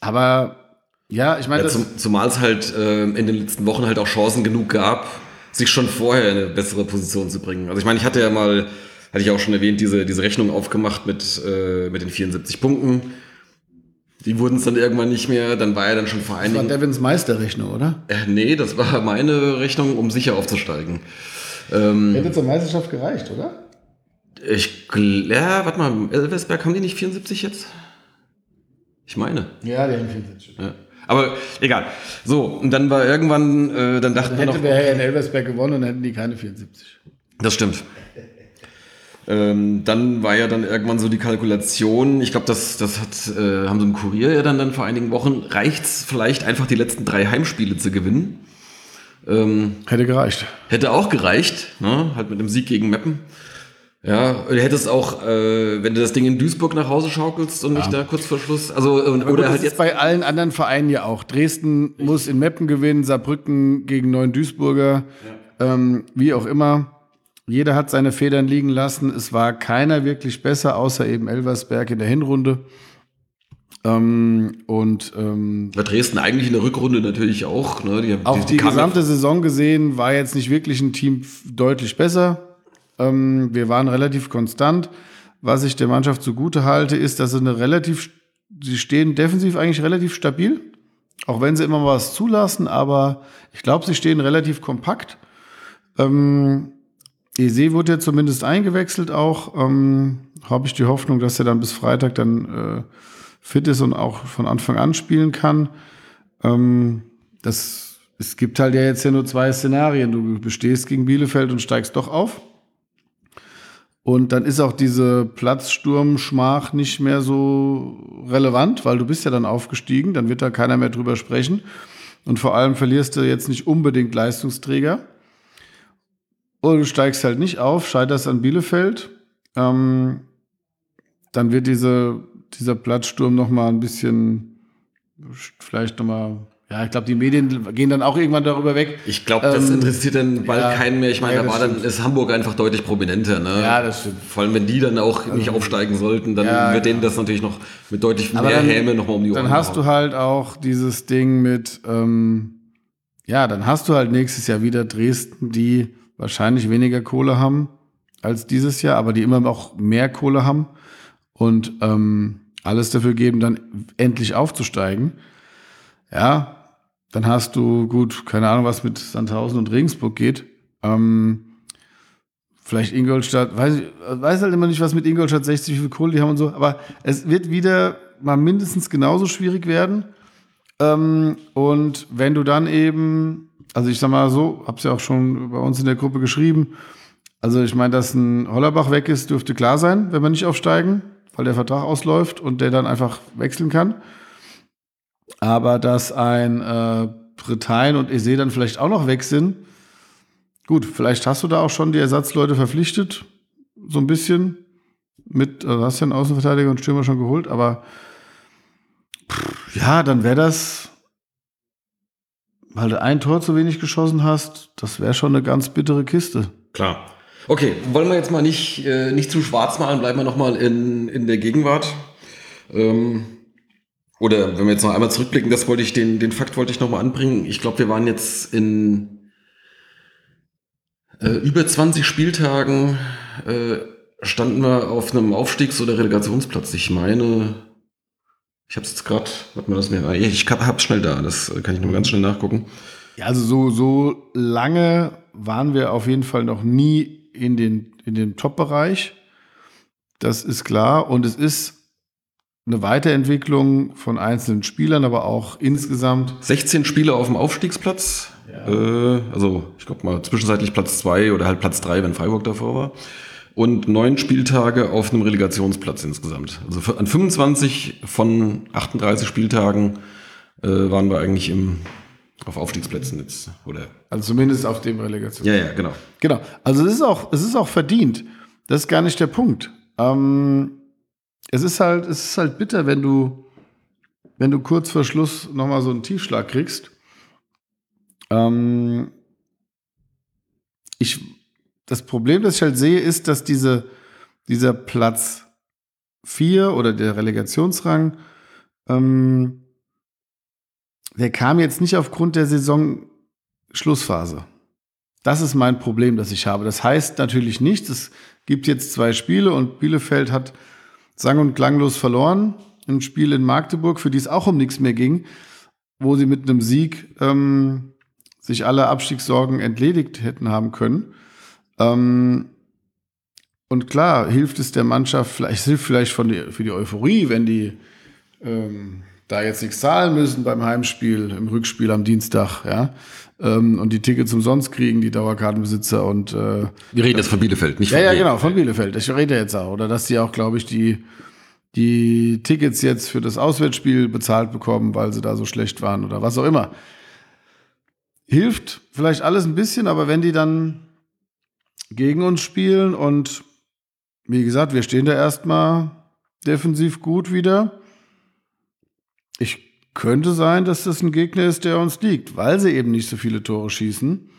Aber ja, ich meine. Ja, zum, zumal es halt äh, in den letzten Wochen halt auch Chancen genug gab, sich schon vorher in eine bessere Position zu bringen. Also ich meine, ich hatte ja mal, hatte ich auch schon erwähnt, diese, diese Rechnung aufgemacht mit, äh, mit den 74 Punkten. Die wurden es dann irgendwann nicht mehr, dann war er dann schon vor einigen... Das war Devins Meisterrechnung, oder? Äh, nee, das war meine Rechnung, um sicher aufzusteigen. Ähm, Hätte zur Meisterschaft gereicht, oder? Ich, ja, warte mal, Elversberg, haben die nicht 74 jetzt? Ich meine. Ja, die haben 74. Ja. Aber egal. So, und dann war irgendwann, äh, dann dachte man noch... Hätte der in Elversberg gewonnen, dann hätten die keine 74. Das stimmt. Ähm, dann war ja dann irgendwann so die Kalkulation, ich glaube, das, das hat, äh, haben so im Kurier ja dann, dann vor einigen Wochen, reicht es vielleicht einfach die letzten drei Heimspiele zu gewinnen. Ähm, hätte gereicht. Hätte auch gereicht, ne? halt mit dem Sieg gegen Meppen. Ja, du hättest auch, äh, wenn du das Ding in Duisburg nach Hause schaukelst und ja. nicht da kurz vor Schluss. Also, oder gut, halt jetzt. bei allen anderen Vereinen ja auch. Dresden ich muss in Meppen gewinnen, Saarbrücken gegen Neuen Duisburger, ja. ähm, wie auch immer. Jeder hat seine Federn liegen lassen. Es war keiner wirklich besser, außer eben Elversberg in der Hinrunde. Ähm, und ähm, bei Dresden eigentlich in der Rückrunde natürlich auch. Ne? Die, auch die, die gesamte Saison gesehen war jetzt nicht wirklich ein Team deutlich besser. Ähm, wir waren relativ konstant. Was ich der Mannschaft zugute halte, ist, dass sie eine relativ, sie stehen defensiv eigentlich relativ stabil, auch wenn sie immer was zulassen, aber ich glaube, sie stehen relativ kompakt. Ähm, Ese wurde ja zumindest eingewechselt auch. Ähm, Habe ich die Hoffnung, dass er dann bis Freitag dann äh, fit ist und auch von Anfang an spielen kann. Ähm, das, es gibt halt ja jetzt ja nur zwei Szenarien. Du bestehst gegen Bielefeld und steigst doch auf. Und dann ist auch diese Platzsturmschmach nicht mehr so relevant, weil du bist ja dann aufgestiegen, dann wird da keiner mehr drüber sprechen. Und vor allem verlierst du jetzt nicht unbedingt Leistungsträger. Oder du steigst halt nicht auf, scheiterst an Bielefeld. Ähm, dann wird diese, dieser Platzsturm noch mal ein bisschen, vielleicht noch mal ja, ich glaube, die Medien gehen dann auch irgendwann darüber weg. Ich glaube, das ähm, interessiert dann bald ja, keinen mehr. Ich meine, ja, da war dann ist Hamburg einfach deutlich prominenter. Ne? Ja, das stimmt. Vor allem, wenn die dann auch nicht also, aufsteigen sollten, dann ja, wird denen das natürlich noch mit deutlich mehr dann, Häme nochmal um die Ohren. Dann hast du halt auch dieses Ding mit, ähm, ja, dann hast du halt nächstes Jahr wieder Dresden, die wahrscheinlich weniger Kohle haben als dieses Jahr, aber die immer auch mehr Kohle haben und ähm, alles dafür geben, dann endlich aufzusteigen. Ja, dann hast du, gut, keine Ahnung, was mit Sandhausen und Regensburg geht. Ähm, vielleicht Ingolstadt, weiß, ich, weiß halt immer nicht, was mit Ingolstadt 60, wie viel Kohle die haben und so, aber es wird wieder mal mindestens genauso schwierig werden. Ähm, und wenn du dann eben, also ich sag mal so, hab's ja auch schon bei uns in der Gruppe geschrieben, also ich meine, dass ein Hollerbach weg ist, dürfte klar sein, wenn wir nicht aufsteigen, weil der Vertrag ausläuft und der dann einfach wechseln kann. Aber dass ein äh, Bretagne und Ese dann vielleicht auch noch weg sind, gut, vielleicht hast du da auch schon die Ersatzleute verpflichtet, so ein bisschen. Mit, also hast ja einen Außenverteidiger und Stürmer schon geholt, aber pff, ja, dann wäre das, weil du ein Tor zu wenig geschossen hast, das wäre schon eine ganz bittere Kiste. Klar. Okay, wollen wir jetzt mal nicht, äh, nicht zu schwarz malen, bleiben wir nochmal in, in der Gegenwart. Ähm, oder wenn wir jetzt noch einmal zurückblicken, das wollte ich, den, den Fakt wollte ich nochmal anbringen. Ich glaube, wir waren jetzt in äh, über 20 Spieltagen äh, standen wir auf einem Aufstiegs- oder Relegationsplatz. Ich meine, ich habe es jetzt gerade, warte mal, das mir, ich hab's schnell da, das kann ich nur ganz schnell nachgucken. Ja, also so, so lange waren wir auf jeden Fall noch nie in den, in den Top-Bereich. Das ist klar. Und es ist eine Weiterentwicklung von einzelnen Spielern, aber auch insgesamt. 16 Spieler auf dem Aufstiegsplatz. Ja. Äh, also ich glaube mal zwischenzeitlich Platz 2 oder halt Platz 3, wenn Freiburg davor war. Und neun Spieltage auf einem Relegationsplatz insgesamt. Also an 25 von 38 Spieltagen äh, waren wir eigentlich im auf Aufstiegsplätzen jetzt. Oder? Also zumindest auf dem Relegation. Ja, ja, genau. Genau. Also es ist auch, es ist auch verdient. Das ist gar nicht der Punkt. Ähm, es ist halt, es ist halt bitter, wenn du, wenn du kurz vor Schluss nochmal so einen Tiefschlag kriegst. Ähm, ich, das Problem, das ich halt sehe, ist, dass diese, dieser Platz 4 oder der Relegationsrang, ähm, der kam jetzt nicht aufgrund der Saison-Schlussphase. Das ist mein Problem, das ich habe. Das heißt natürlich nicht, es gibt jetzt zwei Spiele und Bielefeld hat sang- und klanglos verloren. Ein Spiel in Magdeburg, für die es auch um nichts mehr ging, wo sie mit einem Sieg ähm, sich alle Abstiegssorgen entledigt hätten haben können. Ähm, und klar, hilft es der Mannschaft, vielleicht hilft vielleicht von die, für die Euphorie, wenn die ähm, da jetzt nichts zahlen müssen beim Heimspiel, im Rückspiel am Dienstag, ja, ähm, und die Tickets umsonst kriegen, die Dauerkartenbesitzer und äh, Wir reden jetzt von Bielefeld, nicht ja, von ja, Bremen. genau, von Bielefeld. Ich rede jetzt auch. Oder dass die auch, glaube ich, die, die Tickets jetzt für das Auswärtsspiel bezahlt bekommen, weil sie da so schlecht waren oder was auch immer. Hilft vielleicht alles ein bisschen, aber wenn die dann gegen uns spielen und wie gesagt, wir stehen da erstmal defensiv gut wieder. Ich könnte sein, dass das ein Gegner ist, der uns liegt, weil sie eben nicht so viele Tore schießen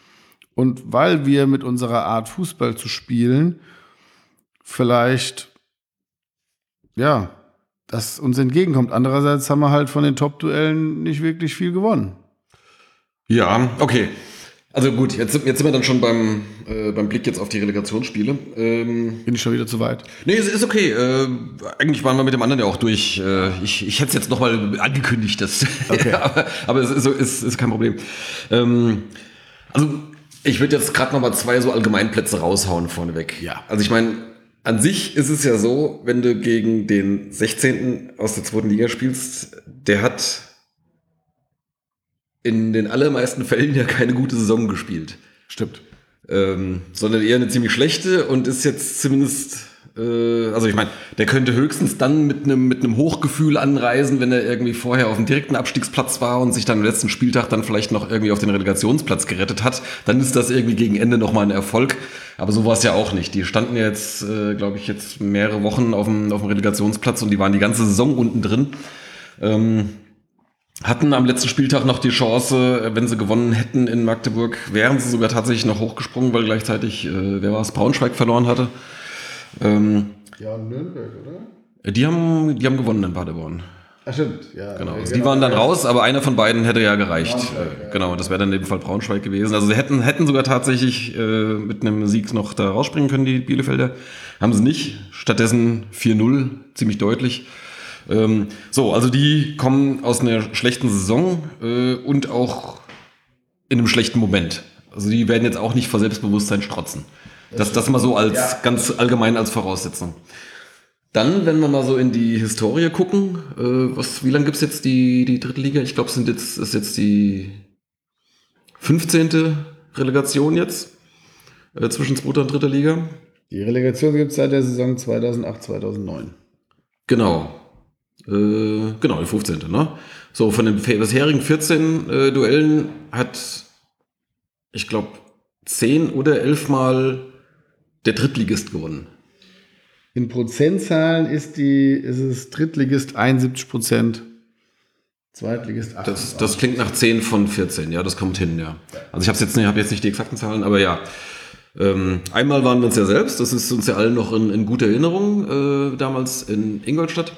und weil wir mit unserer Art Fußball zu spielen vielleicht ja, das uns entgegenkommt. Andererseits haben wir halt von den Top-Duellen nicht wirklich viel gewonnen. Ja, okay. Also gut, jetzt, sind- jetzt sind wir dann schon beim, äh, beim Blick jetzt auf die Relegationsspiele. Ähm, Bin ich schon wieder zu weit? nee, es ist okay. Äh, eigentlich waren wir mit dem anderen ja auch durch. Äh, ich ich hätte es jetzt nochmal angekündigt, das. Okay. [laughs] aber aber es ist, ist, ist kein Problem. Ähm, also ich würde jetzt gerade nochmal zwei so Allgemeinplätze raushauen vorneweg. Ja. Also ich meine, an sich ist es ja so, wenn du gegen den 16. aus der zweiten Liga spielst, der hat in den allermeisten Fällen ja keine gute Saison gespielt. Stimmt. Ähm, sondern eher eine ziemlich schlechte und ist jetzt zumindest, äh, also ich meine, der könnte höchstens dann mit einem mit einem Hochgefühl anreisen, wenn er irgendwie vorher auf dem direkten Abstiegsplatz war und sich dann am letzten Spieltag dann vielleicht noch irgendwie auf den Relegationsplatz gerettet hat, dann ist das irgendwie gegen Ende nochmal ein Erfolg. Aber so war es ja auch nicht. Die standen ja jetzt, äh, glaube ich, jetzt mehrere Wochen auf dem, auf dem Relegationsplatz und die waren die ganze Saison unten drin. Ähm, hatten am letzten Spieltag noch die Chance, äh, wenn sie gewonnen hätten in Magdeburg, wären sie sogar tatsächlich noch hochgesprungen, weil gleichzeitig, äh, wer war es, Braunschweig verloren hatte. Ähm, Ja, Nürnberg, oder? die, haben, die haben gewonnen in Paderborn. Ach, stimmt. Ja, Genau. Also die waren dann raus, aber einer von beiden hätte ja gereicht. Äh, genau, das wäre dann in dem Fall Braunschweig gewesen. Also sie hätten, hätten sogar tatsächlich äh, mit einem Sieg noch da rausspringen können, die Bielefelder. Haben sie nicht. Stattdessen 4-0, ziemlich deutlich. Ähm, so, also die kommen aus einer schlechten Saison äh, und auch in einem schlechten Moment. Also die werden jetzt auch nicht vor Selbstbewusstsein strotzen. Das, das mal so als Ja. ganz allgemein als Voraussetzung. Dann, wenn wir mal so in die Historie gucken, äh, was, wie lange gibt's jetzt die, die dritte Liga? Ich glaube, es sind jetzt, ist jetzt die 15. Relegation jetzt äh, zwischen zweiter und dritter Liga. Die Relegation gibt es seit der Saison 2008, 2009. Genau. Äh, genau, die 15. Ne? So, von den bisherigen 14 äh, Duellen hat, ich glaube, 10 oder 11 Mal der Drittligist gewonnen. In Prozentzahlen ist, die, ist es Drittligist 71 Prozent, Zweitligist 8 Das, das klingt nach 10 von 14, ja, das kommt hin, ja. Also ich habe jetzt, nicht- hab jetzt nicht die exakten Zahlen, aber ja. Ähm, einmal waren wir uns ja selbst, das ist uns ja allen noch in, in guter Erinnerung, äh, damals in Ingolstadt.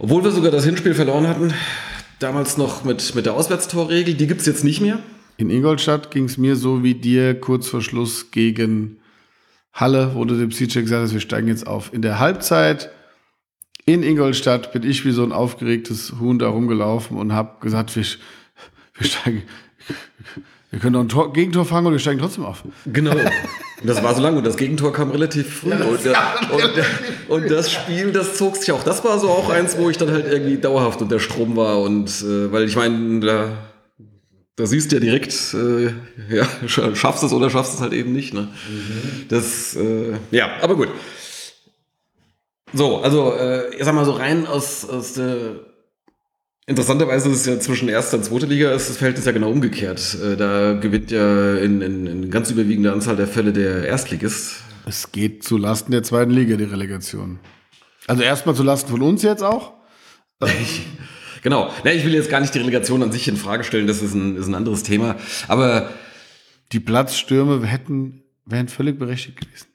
Obwohl wir sogar das Hinspiel verloren hatten, damals noch mit, mit der Auswärtstorregel, die gibt's jetzt nicht mehr. In Ingolstadt ging es mir so wie dir kurz vor Schluss gegen Halle, wo du dem CJ gesagt hast, wir steigen jetzt auf. In der Halbzeit in Ingolstadt bin ich wie so ein aufgeregtes Huhn da rumgelaufen und habe gesagt, wir, wir steigen, wir können doch ein Tor, Gegentor fangen und wir steigen trotzdem auf. Genau. Und das war so lang und das Gegentor kam relativ früh. und, der, und, und das Spiel, das zog sich auch. Das war so auch eins, wo ich dann halt irgendwie dauerhaft unter Strom war. Und äh, weil ich meine, da, da siehst du ja direkt, äh, ja, [laughs] sch- schaffst es oder schaffst es halt eben nicht. Ne? Das, äh, ja, aber gut. So, also äh, ich sag mal so rein aus, aus der Interessanterweise ist es ja zwischen erster und zweiter Liga ist das Verhältnis ja genau umgekehrt. Äh, Da gewinnt ja in, in, in ganz überwiegender Anzahl der Fälle der Erstligist. Es geht zu Lasten der zweiten Liga, die Relegation. Also erstmal zu Lasten von uns jetzt auch. Genau. Ja, ich will jetzt gar nicht die Relegation an sich in Frage stellen, das ist ein, ist ein anderes Thema. Aber Die Platzstürme hätten, wären völlig berechtigt gewesen.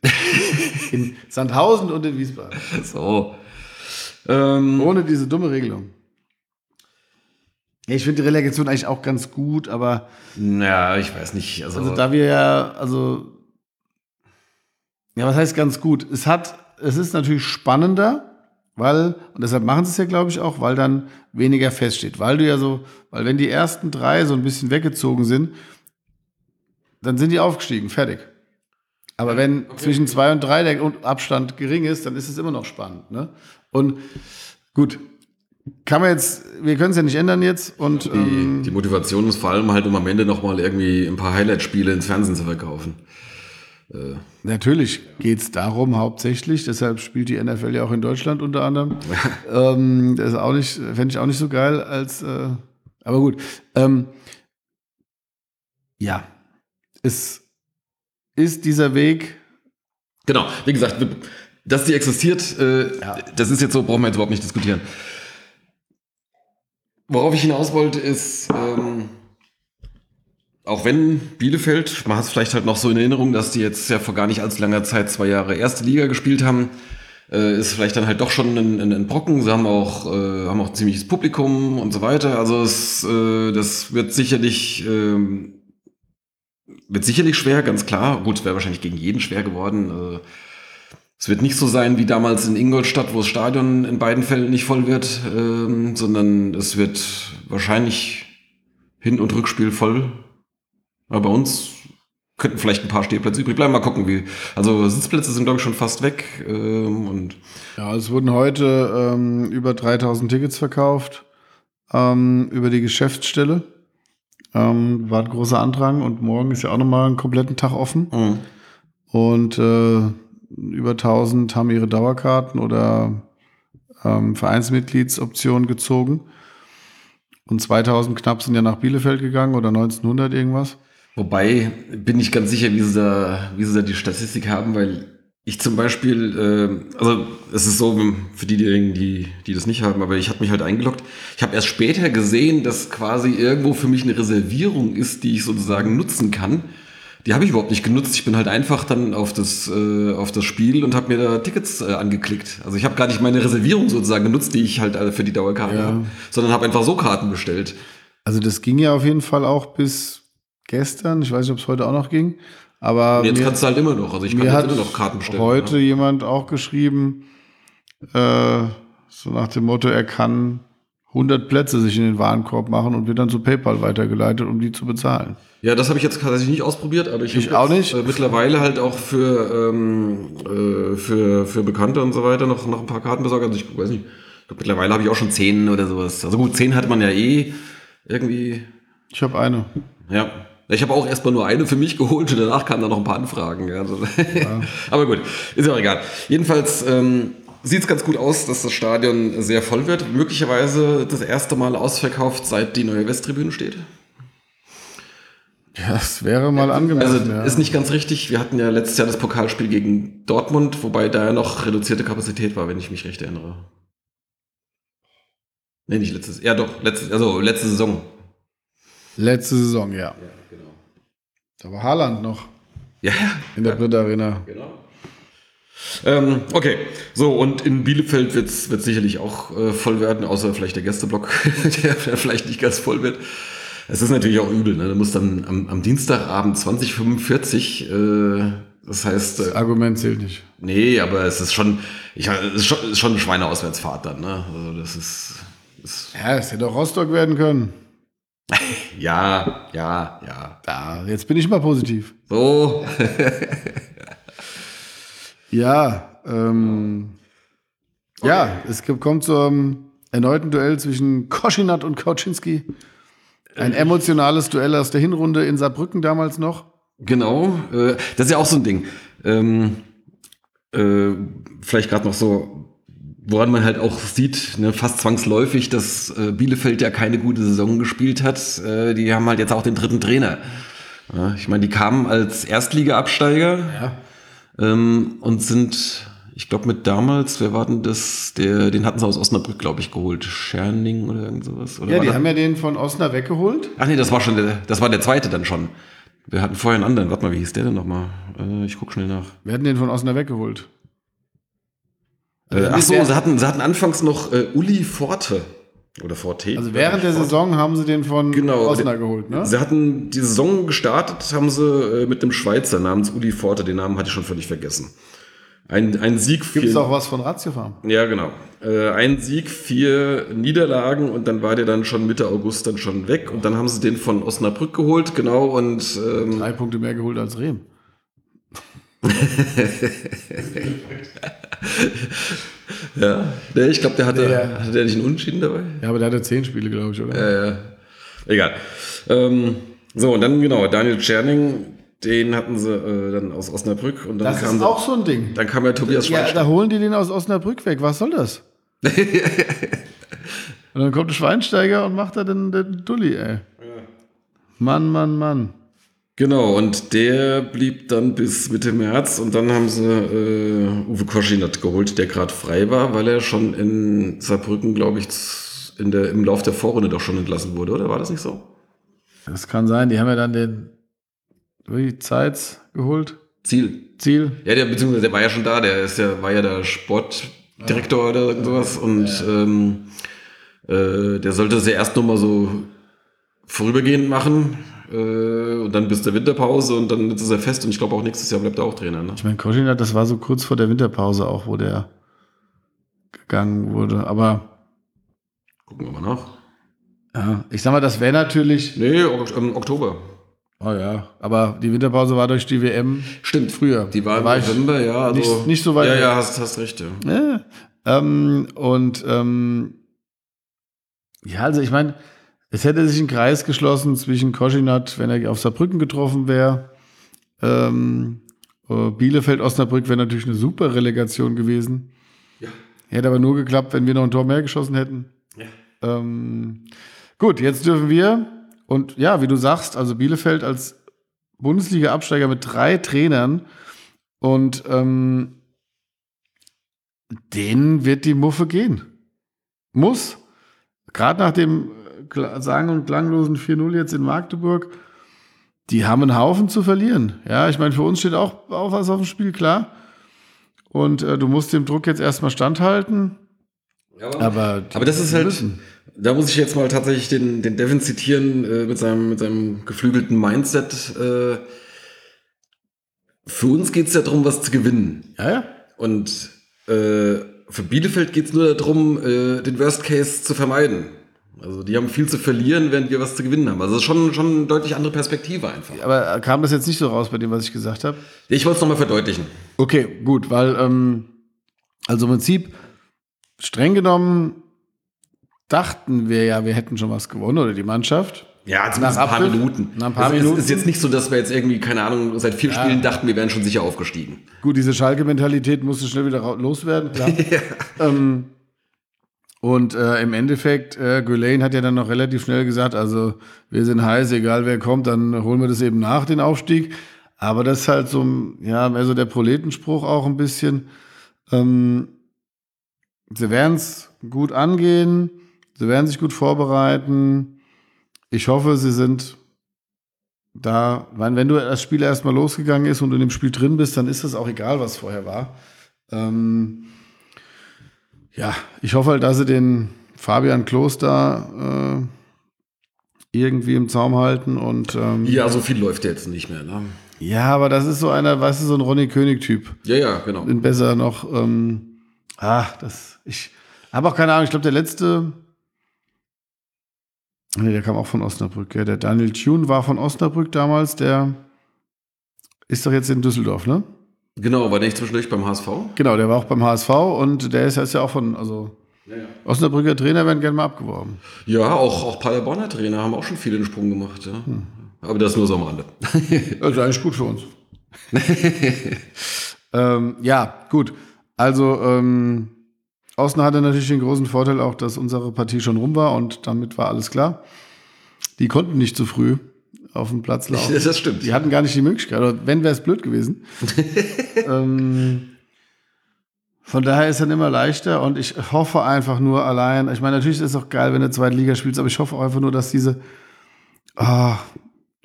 in Sandhausen und in Wiesbaden. so. Ähm, Ohne diese dumme Regelung. Ich finde die Relegation eigentlich auch ganz gut, aber ja, ich weiß nicht. Also, also da wir ja, also ja, was heißt ganz gut? Es hat, es ist natürlich spannender, weil, und deshalb machen sie es ja, glaube ich, auch, weil dann weniger feststeht. Weil du ja so, weil wenn die ersten drei so ein bisschen weggezogen sind, dann sind die aufgestiegen, fertig. Aber wenn zwischen zwei und drei der Abstand gering ist, dann ist es immer noch spannend. Ne? Und gut, kann man jetzt, wir können es ja nicht ändern jetzt. Und die, ähm, die Motivation ist vor allem halt, um am Ende nochmal irgendwie ein paar Highlight-Spiele ins Fernsehen zu verkaufen. Natürlich geht es darum hauptsächlich, deshalb spielt die NFL ja auch in Deutschland unter anderem. [laughs] ähm, das ist auch nicht, fände ich auch nicht so geil als, äh, aber gut. Ähm, ja, es ist dieser Weg, Genau, wie gesagt, dass die existiert, äh, das ist jetzt so, brauchen wir jetzt überhaupt nicht diskutieren. Worauf ich hinaus wollte, ist, ähm, auch wenn Bielefeld, man hat es vielleicht halt noch so in Erinnerung, dass die jetzt ja vor gar nicht allzu langer Zeit zwei Jahre erste Liga gespielt haben, äh, ist vielleicht dann halt doch schon ein, ein, ein Brocken. Sie haben auch, äh, haben auch ein ziemliches Publikum und so weiter. Also es, äh, das wird sicherlich, ähm, wird sicherlich schwer, ganz klar. Gut, es wäre wahrscheinlich gegen jeden schwer geworden. Es wird nicht so sein wie damals in Ingolstadt, wo das Stadion in beiden Fällen nicht voll wird, ähm, sondern es wird wahrscheinlich Hin- und Rückspiel voll. Aber bei uns könnten vielleicht ein paar Stehplätze übrig bleiben. Mal gucken, wie. Also Sitzplätze sind, glaube ich, schon fast weg. Ähm, und ja, es wurden heute ähm, über 3000 Tickets verkauft ähm, über die Geschäftsstelle. Ähm, war ein großer Andrang und morgen ist ja auch nochmal einen kompletten Tag offen. Mhm. Und äh, über 1000 haben ihre Dauerkarten oder ähm, Vereinsmitgliedsoptionen gezogen. Und 2000 knapp sind ja nach Bielefeld gegangen oder 1900 irgendwas. Wobei bin ich ganz sicher, wie sie da, wie sie da die Statistik haben, weil ich zum Beispiel, äh, also es ist so für diejenigen, die, die das nicht haben, aber ich habe mich halt eingeloggt. Ich habe erst später gesehen, dass quasi irgendwo für mich eine Reservierung ist, die ich sozusagen nutzen kann. Die habe ich überhaupt nicht genutzt. Ich bin halt einfach dann auf das, äh, auf das Spiel und habe mir da Tickets äh, angeklickt. Also ich habe gar nicht meine Reservierung sozusagen genutzt, die ich halt äh, für die Dauerkarte Ja. habe, sondern habe einfach so Karten bestellt. Also das ging ja auf jeden Fall auch bis gestern. Ich weiß nicht, ob es heute auch noch ging. Aber Und jetzt mir, kannst du halt immer noch. Also ich kann jetzt immer noch Karten bestellen. heute ja. jemand auch geschrieben, äh, so nach dem Motto, er kann 100 Plätze sich in den Warenkorb machen und wird dann zu PayPal weitergeleitet, um die zu bezahlen. Ja, das habe ich jetzt tatsächlich nicht ausprobiert, aber ich, Ich auch nicht. Äh, mittlerweile halt auch für, ähm, äh, für, für Bekannte und so weiter noch, noch ein paar Karten besorgt. Also ich weiß nicht, ich glaub, mittlerweile habe ich auch schon zehn oder sowas. Also gut, zehn hatte man ja eh irgendwie. Ich habe eine. Ja. Ich habe auch erstmal nur eine für mich geholt und danach kamen dann noch ein paar Anfragen. Ja, also. [laughs] aber gut, ist ja auch egal. Jedenfalls ähm, sieht es ganz gut aus, dass das Stadion sehr voll wird. Möglicherweise das erste Mal ausverkauft, seit die neue Westtribüne steht. Ja, das wäre mal angemessen. Also ja. ist nicht ganz richtig. Wir hatten ja letztes Jahr das Pokalspiel gegen Dortmund, wobei da ja noch reduzierte Kapazität war, wenn ich mich recht erinnere. Nee, nicht letztes. Ja, doch, letztes, also letzte Saison. Letzte Saison, ja. genau. Da war Haaland noch Ja, ja. in der Brit Arena. Genau. Ähm, okay, so und in Bielefeld wird es sicherlich auch äh, voll werden, außer vielleicht der Gästeblock, [laughs] der vielleicht nicht ganz voll wird. Es ist natürlich auch übel, ne? Du musst dann am, am Dienstagabend 2045, äh, das heißt, äh, Das Argument zählt nicht. Nee, aber es ist schon, ich, es ist schon, ist schon eine Schweineauswärtsfahrt dann, ne? Also das ist, ist Ja, es hätte auch Rostock werden können. [laughs] ja, ja, ja. Da, jetzt bin ich mal positiv. So, [laughs] Ja, ähm, ja, es kommt zum erneuten Duell zwischen Koschinat und Kauczynski. Ein emotionales Duell aus der Hinrunde in Saarbrücken damals noch. genau. Äh, das ist ja auch so ein Ding. Ähm, äh, vielleicht gerade noch so, woran man halt auch sieht, ne, fast zwangsläufig, dass äh, Bielefeld ja keine gute Saison gespielt hat. Äh, die haben halt jetzt auch den dritten Trainer. Ja, ich meine, die kamen als Erstliga-Absteiger Ja. ähm, und sind, ich glaube, mit damals, wer war denn das? Der, den hatten sie aus Osnabrück, glaube ich, geholt. Scherning oder irgend sowas. Oder Ja, die das- haben ja den von Osnabrück weggeholt. Ach nee, das war schon der, das war der zweite dann schon. Wir hatten vorher einen anderen. Warte mal, wie hieß der denn nochmal? Äh, ich guck schnell nach. Wir hatten den von Osnabrück weggeholt. Äh, ach so, sie hatten, sie hatten anfangs noch äh, Uli Forte. Oder Forte. Also während der Forte. Saison haben sie den von Genau. Osnabrück geholt, ne? Sie hatten die Saison gestartet, haben sie äh, mit einem Schweizer namens Uli Forte, den Namen hatte ich schon völlig vergessen. Ein, ein Sieg, Gibt es auch was von Ratiofarm? ja genau, äh, ein Sieg, vier Niederlagen und dann war der dann schon Mitte August dann schon weg und dann haben sie den von Osnabrück geholt, genau und ähm, Drei Punkte mehr geholt als Rehm. [laughs] ja, der, ich glaube, der hatte, Der- hatte der nicht einen Unentschieden dabei? Ja, aber der hatte zehn Spiele, glaube ich, oder? Äh, egal. Ähm, so, und dann genau, Daniel Tscherning, den hatten sie äh, dann aus Osnabrück und dann das kam ist auch so ein Ding. Dann kam ja Tobias Ja, Schweinsteiger. da holen die den aus Osnabrück weg. Was soll das? [laughs] und dann kommt Schweinsteiger und macht da den, den Dulli, ey. Mann, Mann, Mann. Genau, und der blieb dann bis Mitte März und dann haben sie äh, Uwe Koschinat geholt, der gerade frei war, weil er schon in Saarbrücken, glaube ich, in der, im Lauf der Vorrunde doch schon entlassen wurde, oder war das nicht so? Das kann sein. Die haben ja dann den wie, Zeitz geholt. Ziel. Ziel. Ja, der, beziehungsweise der war ja schon da, der ist ja, war ja der Sportdirektor oder irgend sowas und ähm, äh, der sollte sie erst noch mal so vorübergehend machen äh, und dann bis der Winterpause und dann ist er fest und ich glaube auch nächstes Jahr bleibt er auch Trainer. Ne? Ich meine, Koschinat, das war so kurz vor der Winterpause auch, wo der gegangen wurde. Aber Gucken wir mal nach. ja, ich sag mal, das wäre natürlich. Nee, im Oktober. Oh ja, aber die Winterpause war durch die WM Stimmt. früher. Die war im war November, ja. Also, nicht- nicht so weit Ja, ja, hast, hast recht. Ja. Ähm, und ähm, ja, also ich meine, es hätte sich ein Kreis geschlossen zwischen Koschinat, wenn er auf Saarbrücken getroffen wäre. Ähm, äh, Bielefeld, Osnabrück wäre natürlich eine super Relegation gewesen. Ja. Hätte aber nur geklappt, wenn wir noch ein Tor mehr geschossen hätten. Ja. Ähm, gut, jetzt dürfen wir, und ja, wie du sagst, also Bielefeld als Bundesliga-Absteiger mit drei Trainern und ähm, denen wird die Muffe gehen. Muss. Gerade nach dem äh, sagen und klanglosen 4-0 jetzt in Magdeburg, die haben einen Haufen zu verlieren. Ja, ich meine, für uns steht auch, auch was auf dem Spiel, klar. Und äh, du musst dem Druck jetzt erstmal standhalten. Aber, die Aber das ist halt, müssen. Da muss ich jetzt mal tatsächlich den, den Devin zitieren äh, mit, seinem, mit seinem geflügelten Mindset. Äh, für uns geht es ja darum, was zu gewinnen. Ja, ja. Und äh, für Bielefeld geht es nur darum, äh, den Worst Case zu vermeiden. Also die haben viel zu verlieren, während wir was zu gewinnen haben. Also das ist schon, schon eine deutlich andere Perspektive einfach. Aber kam das jetzt nicht so raus bei dem, was ich gesagt habe? Ich wollte es nochmal verdeutlichen. Okay, gut, weil, ähm, also im Prinzip, streng genommen, dachten wir ja, wir hätten schon was gewonnen oder die Mannschaft. Ja, zumindest ein paar Abpfiff? Minuten. Nach ein paar also Minuten. Es ist jetzt nicht so, dass wir jetzt irgendwie, keine Ahnung, seit vier Spielen dachten, wir wären schon sicher aufgestiegen. Gut, diese Schalke-Mentalität musste schnell wieder loswerden, klar. [laughs] ähm, und äh, im Endeffekt, äh, Gulain hat ja dann noch relativ schnell gesagt, also wir sind heiß, egal wer kommt, dann holen wir das eben nach, den Aufstieg. Aber das ist halt so, ja, mehr so der Proletenspruch auch ein bisschen. Ähm, sie werden es gut angehen, sie werden sich gut vorbereiten. Ich hoffe, sie sind da, weil wenn du das Spiel erstmal losgegangen ist und in dem Spiel drin bist, dann ist es auch egal, was vorher war. Ähm, ja, ich hoffe halt, dass sie den Fabian Kloster äh, irgendwie im Zaum halten und ähm, Ja, so viel läuft jetzt nicht mehr. Ne? ja, aber das ist so einer, weißt du, so ein Ronny König-Typ. Ja, ja, genau. Bin besser noch, ähm, ah, das, ich habe auch keine Ahnung, ich glaube, der letzte, nee, der kam auch von Osnabrück, ja, der Daniel Thune war von Osnabrück damals, der ist doch jetzt in Düsseldorf, ne? Genau, war der nicht zwischendurch beim HSV? Genau, der war auch beim HSV und der ist jetzt ja auch von, also Ja, ja. Osnabrücker Trainer werden gerne mal abgeworben. Ja, auch, auch Paderborner Trainer haben auch schon viel den Sprung gemacht. Ja. Aber das nur so am Rande. [laughs] Ist eigentlich gut für uns. [laughs] ähm, ja, gut. Also, ähm, Außen hatte natürlich den großen Vorteil auch, dass unsere Partie schon rum war und damit war alles klar. Die konnten nicht zu früh auf dem Platz [laughs] laufen. Das stimmt. Die hatten gar nicht die Möglichkeit. Oder wenn, wäre es blöd gewesen. [laughs] ähm, von daher ist es dann immer leichter und ich hoffe einfach nur allein, ich meine, natürlich ist es auch geil, wenn du zweite Liga spielst, aber ich hoffe einfach nur, dass diese, ah,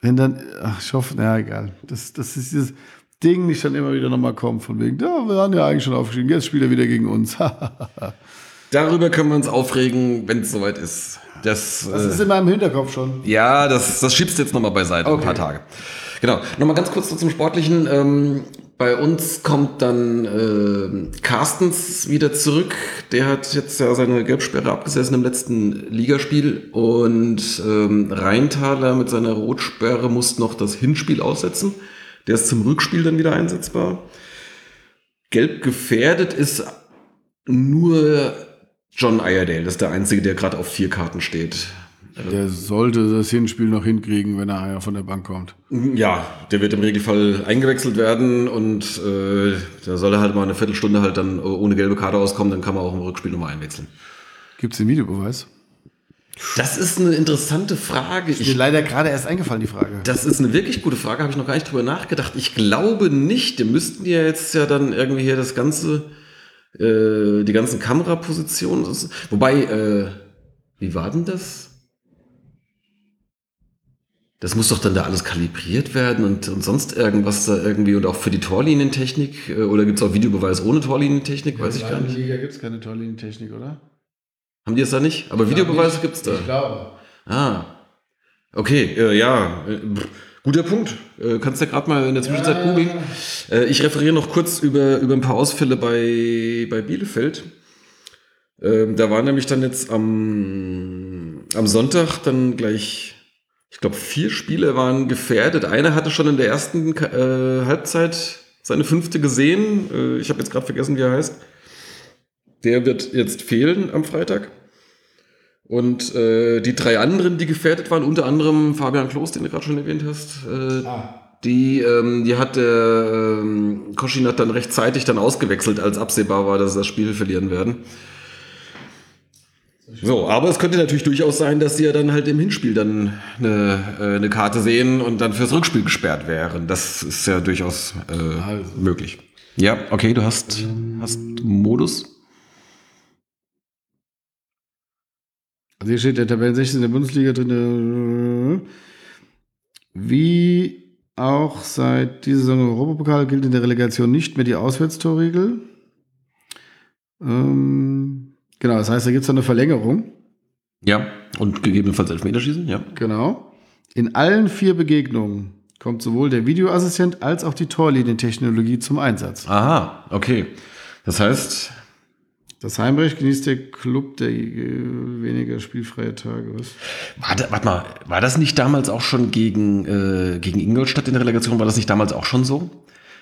wenn dann, ach, ich hoffe, na egal, das, das ist dieses Ding nicht dann immer wieder nochmal kommt, von wegen, ja, wir waren ja eigentlich schon aufgestiegen, jetzt spielt er wieder gegen uns. [laughs] Darüber können wir uns aufregen, wenn es soweit ist. Das, Das äh, ist in meinem Hinterkopf schon. Ja, das, das schiebst du jetzt nochmal beiseite, Okay. ein paar Tage. Genau. Nochmal ganz kurz zum Sportlichen. Ähm, bei uns kommt dann äh, Carstens wieder zurück. Der hat jetzt ja seine Gelbsperre abgesessen im letzten Ligaspiel. Und ähm, Rheintaler mit seiner Rotsperre muss noch das Hinspiel aussetzen. Der ist zum Rückspiel dann wieder einsetzbar. Gelb gefährdet ist nur John Iredale. Das ist der Einzige, der gerade auf vier Karten steht. Der sollte das Hinspiel noch hinkriegen, wenn er von der Bank kommt. Ja, der wird im Regelfall eingewechselt werden und äh, da soll er halt mal eine Viertelstunde halt dann ohne gelbe Karte auskommen, dann kann man auch im Rückspiel nochmal einwechseln. Gibt es den Videobeweis? Das ist eine interessante Frage. Mir Ich, leider gerade erst eingefallen, die Frage. das ist eine wirklich gute Frage, habe ich noch gar nicht drüber nachgedacht. Ich glaube nicht. Die müssten ja jetzt ja dann irgendwie hier das ganze, äh, die ganzen Kamerapositionen. Wobei, äh, wie war denn das? Das muss doch dann da alles kalibriert werden und, und sonst irgendwas da irgendwie und auch für die Torlinientechnik äh, oder gibt es auch Videobeweis ohne Torlinientechnik? Weiß ich gar nicht. Liga gibt es keine Torlinientechnik, oder? Haben die es da nicht? Aber Videobeweise gibt es da. glaube. Ah. Okay, äh, ja. Äh, guter Punkt. Äh, kannst du ja gerade mal in der Zwischenzeit googeln. Äh, ich referiere noch kurz über, über ein paar Ausfälle bei, bei Bielefeld. Ähm, da war nämlich dann jetzt am, am Sonntag dann gleich, ich glaube, vier Spieler waren gefährdet. Einer hatte schon in der ersten äh, Halbzeit seine fünfte gesehen. Äh, ich habe jetzt gerade vergessen, wie er heißt. Der wird jetzt fehlen am Freitag. Und äh, die drei anderen, die gefährdet waren, unter anderem Fabian Klos, den du gerade schon erwähnt hast, äh, die, ähm, die hat der ähm, Koschin hat dann rechtzeitig dann ausgewechselt, als absehbar war, dass sie das Spiel verlieren werden. So, aber es könnte natürlich durchaus sein, dass sie ja dann halt im Hinspiel dann eine, äh, eine Karte sehen und dann fürs Rückspiel gesperrt wären. Das ist ja durchaus äh, Also. möglich. Ja, okay, du hast, hast Modus. Also hier steht der Tabellen 16 der Bundesliga drin. Wie auch seit dieser Saison im Europapokal gilt in der Relegation nicht mehr die Auswärtstorregel. Ähm, genau, das heißt, da gibt es eine Verlängerung. Ja, und gegebenenfalls Elfmeterschießen, ja. Genau. In allen vier Begegnungen kommt sowohl der Videoassistent als auch die Torlinientechnologie zum Einsatz. Aha, okay. Das heißt, Das Heimrecht genießt der Club der weniger spielfreie Tage. Was? warte, warte mal, war das nicht damals auch schon gegen, äh, gegen Ingolstadt in der Relegation? War das nicht damals auch schon so?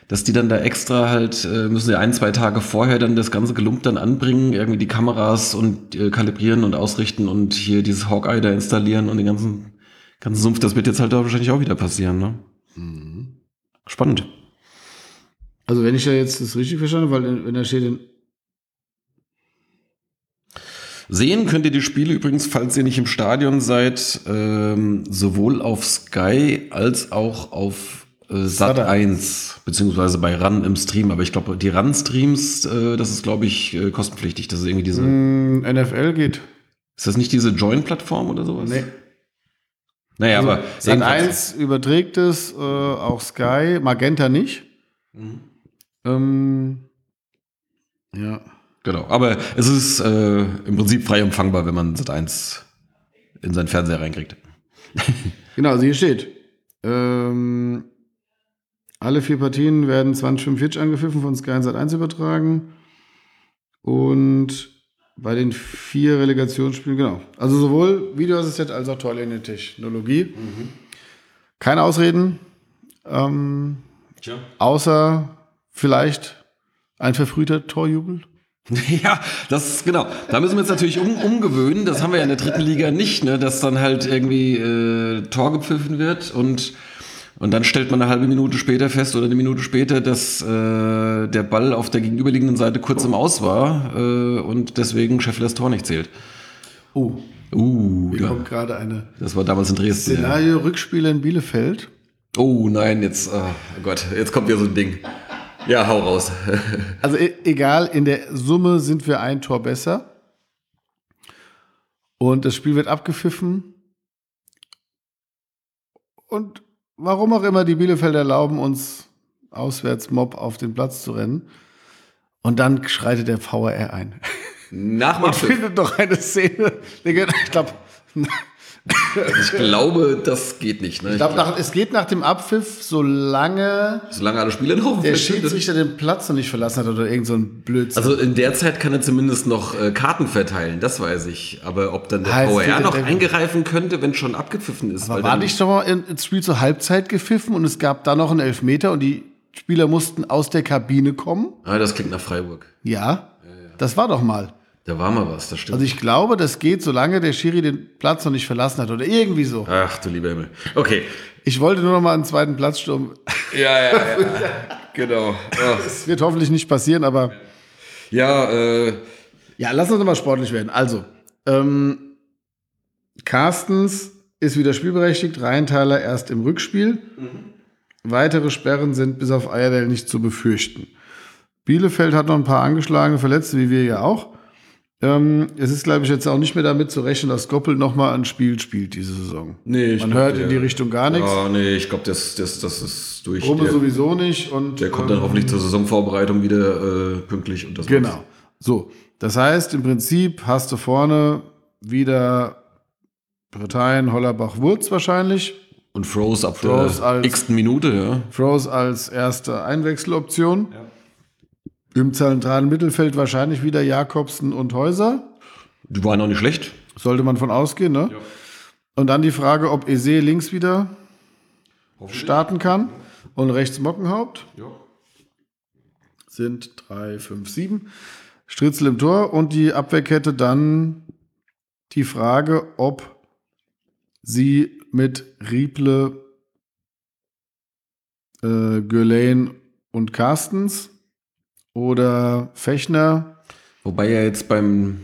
Dass die dann da extra halt, äh, müssen sie ein, zwei Tage vorher dann das ganze Gelump dann anbringen, irgendwie die Kameras und äh, kalibrieren und ausrichten und hier dieses Hawkeye da installieren und den ganzen, ganzen Sumpf. Das wird jetzt halt da wahrscheinlich auch wieder passieren, ne? Spannend. Also wenn ich ja jetzt das richtig verstanden habe, weil wenn da steht in Sehen könnt ihr die Spiele übrigens, falls ihr nicht im Stadion seid, ähm, sowohl auf Sky als auch auf äh, Sat 1, beziehungsweise bei RAN im Stream. Aber ich glaube, die RAN-Streams, äh, das ist, glaube ich, äh, kostenpflichtig. Das ist irgendwie diese. Mm, NFL geht. Ist das nicht diese Join-Plattform oder sowas? Nee. Naja, aber Sat jedenfalls- 1 überträgt es, äh, auch Sky, Magenta nicht. Mhm. Ähm, ja. Genau. Aber es ist äh, im Prinzip frei empfangbar, wenn man Sat 1 in seinen Fernseher reinkriegt. [laughs] Genau, also hier steht, ähm, alle vier Partien werden 2045 angepfiffen, von Sky und Sat 1 übertragen. Und bei den vier Relegationsspielen, genau. Also sowohl Videoassistent als auch Torlinie-Technologie. Keine Ausreden. Ähm, Tja. außer vielleicht ein verfrühter Torjubel. [laughs] Ja, das genau. Da müssen wir uns natürlich um, umgewöhnen. Das haben wir ja in der dritten Liga nicht, ne? dass dann halt irgendwie äh, Tor gepfiffen wird und Und dann stellt man eine halbe Minute später fest oder eine Minute später, dass äh, der Ball auf der gegenüberliegenden Seite kurz im Aus war äh, und deswegen Scheffler das Tor nicht zählt. Oh, Uh, hier ja. kommt gerade eine das war damals in Dresden. Ja. Szenario Rückspiel in Bielefeld. Oh nein, jetzt, oh Gott, jetzt kommt wieder so ein Ding. Ja, hau raus. [laughs] Also e egal, in der Summe sind wir ein Tor besser. Und das Spiel wird abgepfiffen. Und warum auch immer die Bielefelder erlauben uns auswärts Mob auf den Platz zu rennen. Und dann schreitet der VAR ein. Nach Man [laughs] findet doch eine Szene. Ich glaube, [laughs] Ich glaube, das geht nicht. Ne? ich glaub, nach, es geht nach dem Abpfiff, solange Solange alle Spieler noch der Schiedsrichter den Platz noch nicht verlassen hat oder irgend so ein Blödsinn. Also in der Zeit kann er zumindest noch äh, Karten verteilen, das weiß ich. Aber ob dann der VR der- noch eingreifen könnte, wenn schon abgepfiffen ist. Aber weil war nicht doch mal in- ins Spiel zur Halbzeit gepfiffen und es gab da noch einen Elfmeter und die Spieler mussten aus der Kabine kommen? Ah, das klingt nach Freiburg. Ja, das war doch mal. Da war mal was, das stimmt. Also ich glaube, das geht, solange der Schiri den Platz noch nicht verlassen hat oder irgendwie so. Ach du lieber Himmel. Okay. Ich wollte nur noch mal einen zweiten Platzsturm. Ja, ja, ja. genau. Das wird hoffentlich nicht passieren, aber Ja, äh, ja, lass uns noch mal sportlich werden. Also, ähm, Carstens ist wieder spielberechtigt, Rheintaler erst im Rückspiel. Weitere Sperren sind bis auf Eierdell nicht zu befürchten. Bielefeld hat noch ein paar angeschlagene Verletzte, wie wir ja auch. Ähm, es ist, glaube ich, jetzt auch nicht mehr damit zu rechnen, dass Goppel noch mal ein Spiel spielt diese Saison. nee, ich Man glaub, hört der- in die Richtung gar nichts. Ja, nee, ich glaube, das, das, das ist durch. Rumme Der, sowieso nicht. Und, der kommt dann ähm, hoffentlich zur Saisonvorbereitung wieder äh, pünktlich und das Genau. war's. So, das heißt, im Prinzip hast du vorne wieder Britannien, Hollerbach, Wurz wahrscheinlich. Und Froze ab Froze der als- x Minute, ja. Froze als erste Einwechseloption. Im zentralen Mittelfeld wahrscheinlich wieder Jakobsen und Häuser. Die waren auch nicht schlecht. Sollte man von ausgehen, ne? Und dann die Frage, ob Eze links wieder starten kann und rechts Mockenhaupt. Ja. Sind drei, fünf, sieben. Stritzel im Tor und die Abwehrkette dann die Frage, ob sie mit Rieple, äh, Gülein und Carstens oder Fechner. Wobei ja jetzt beim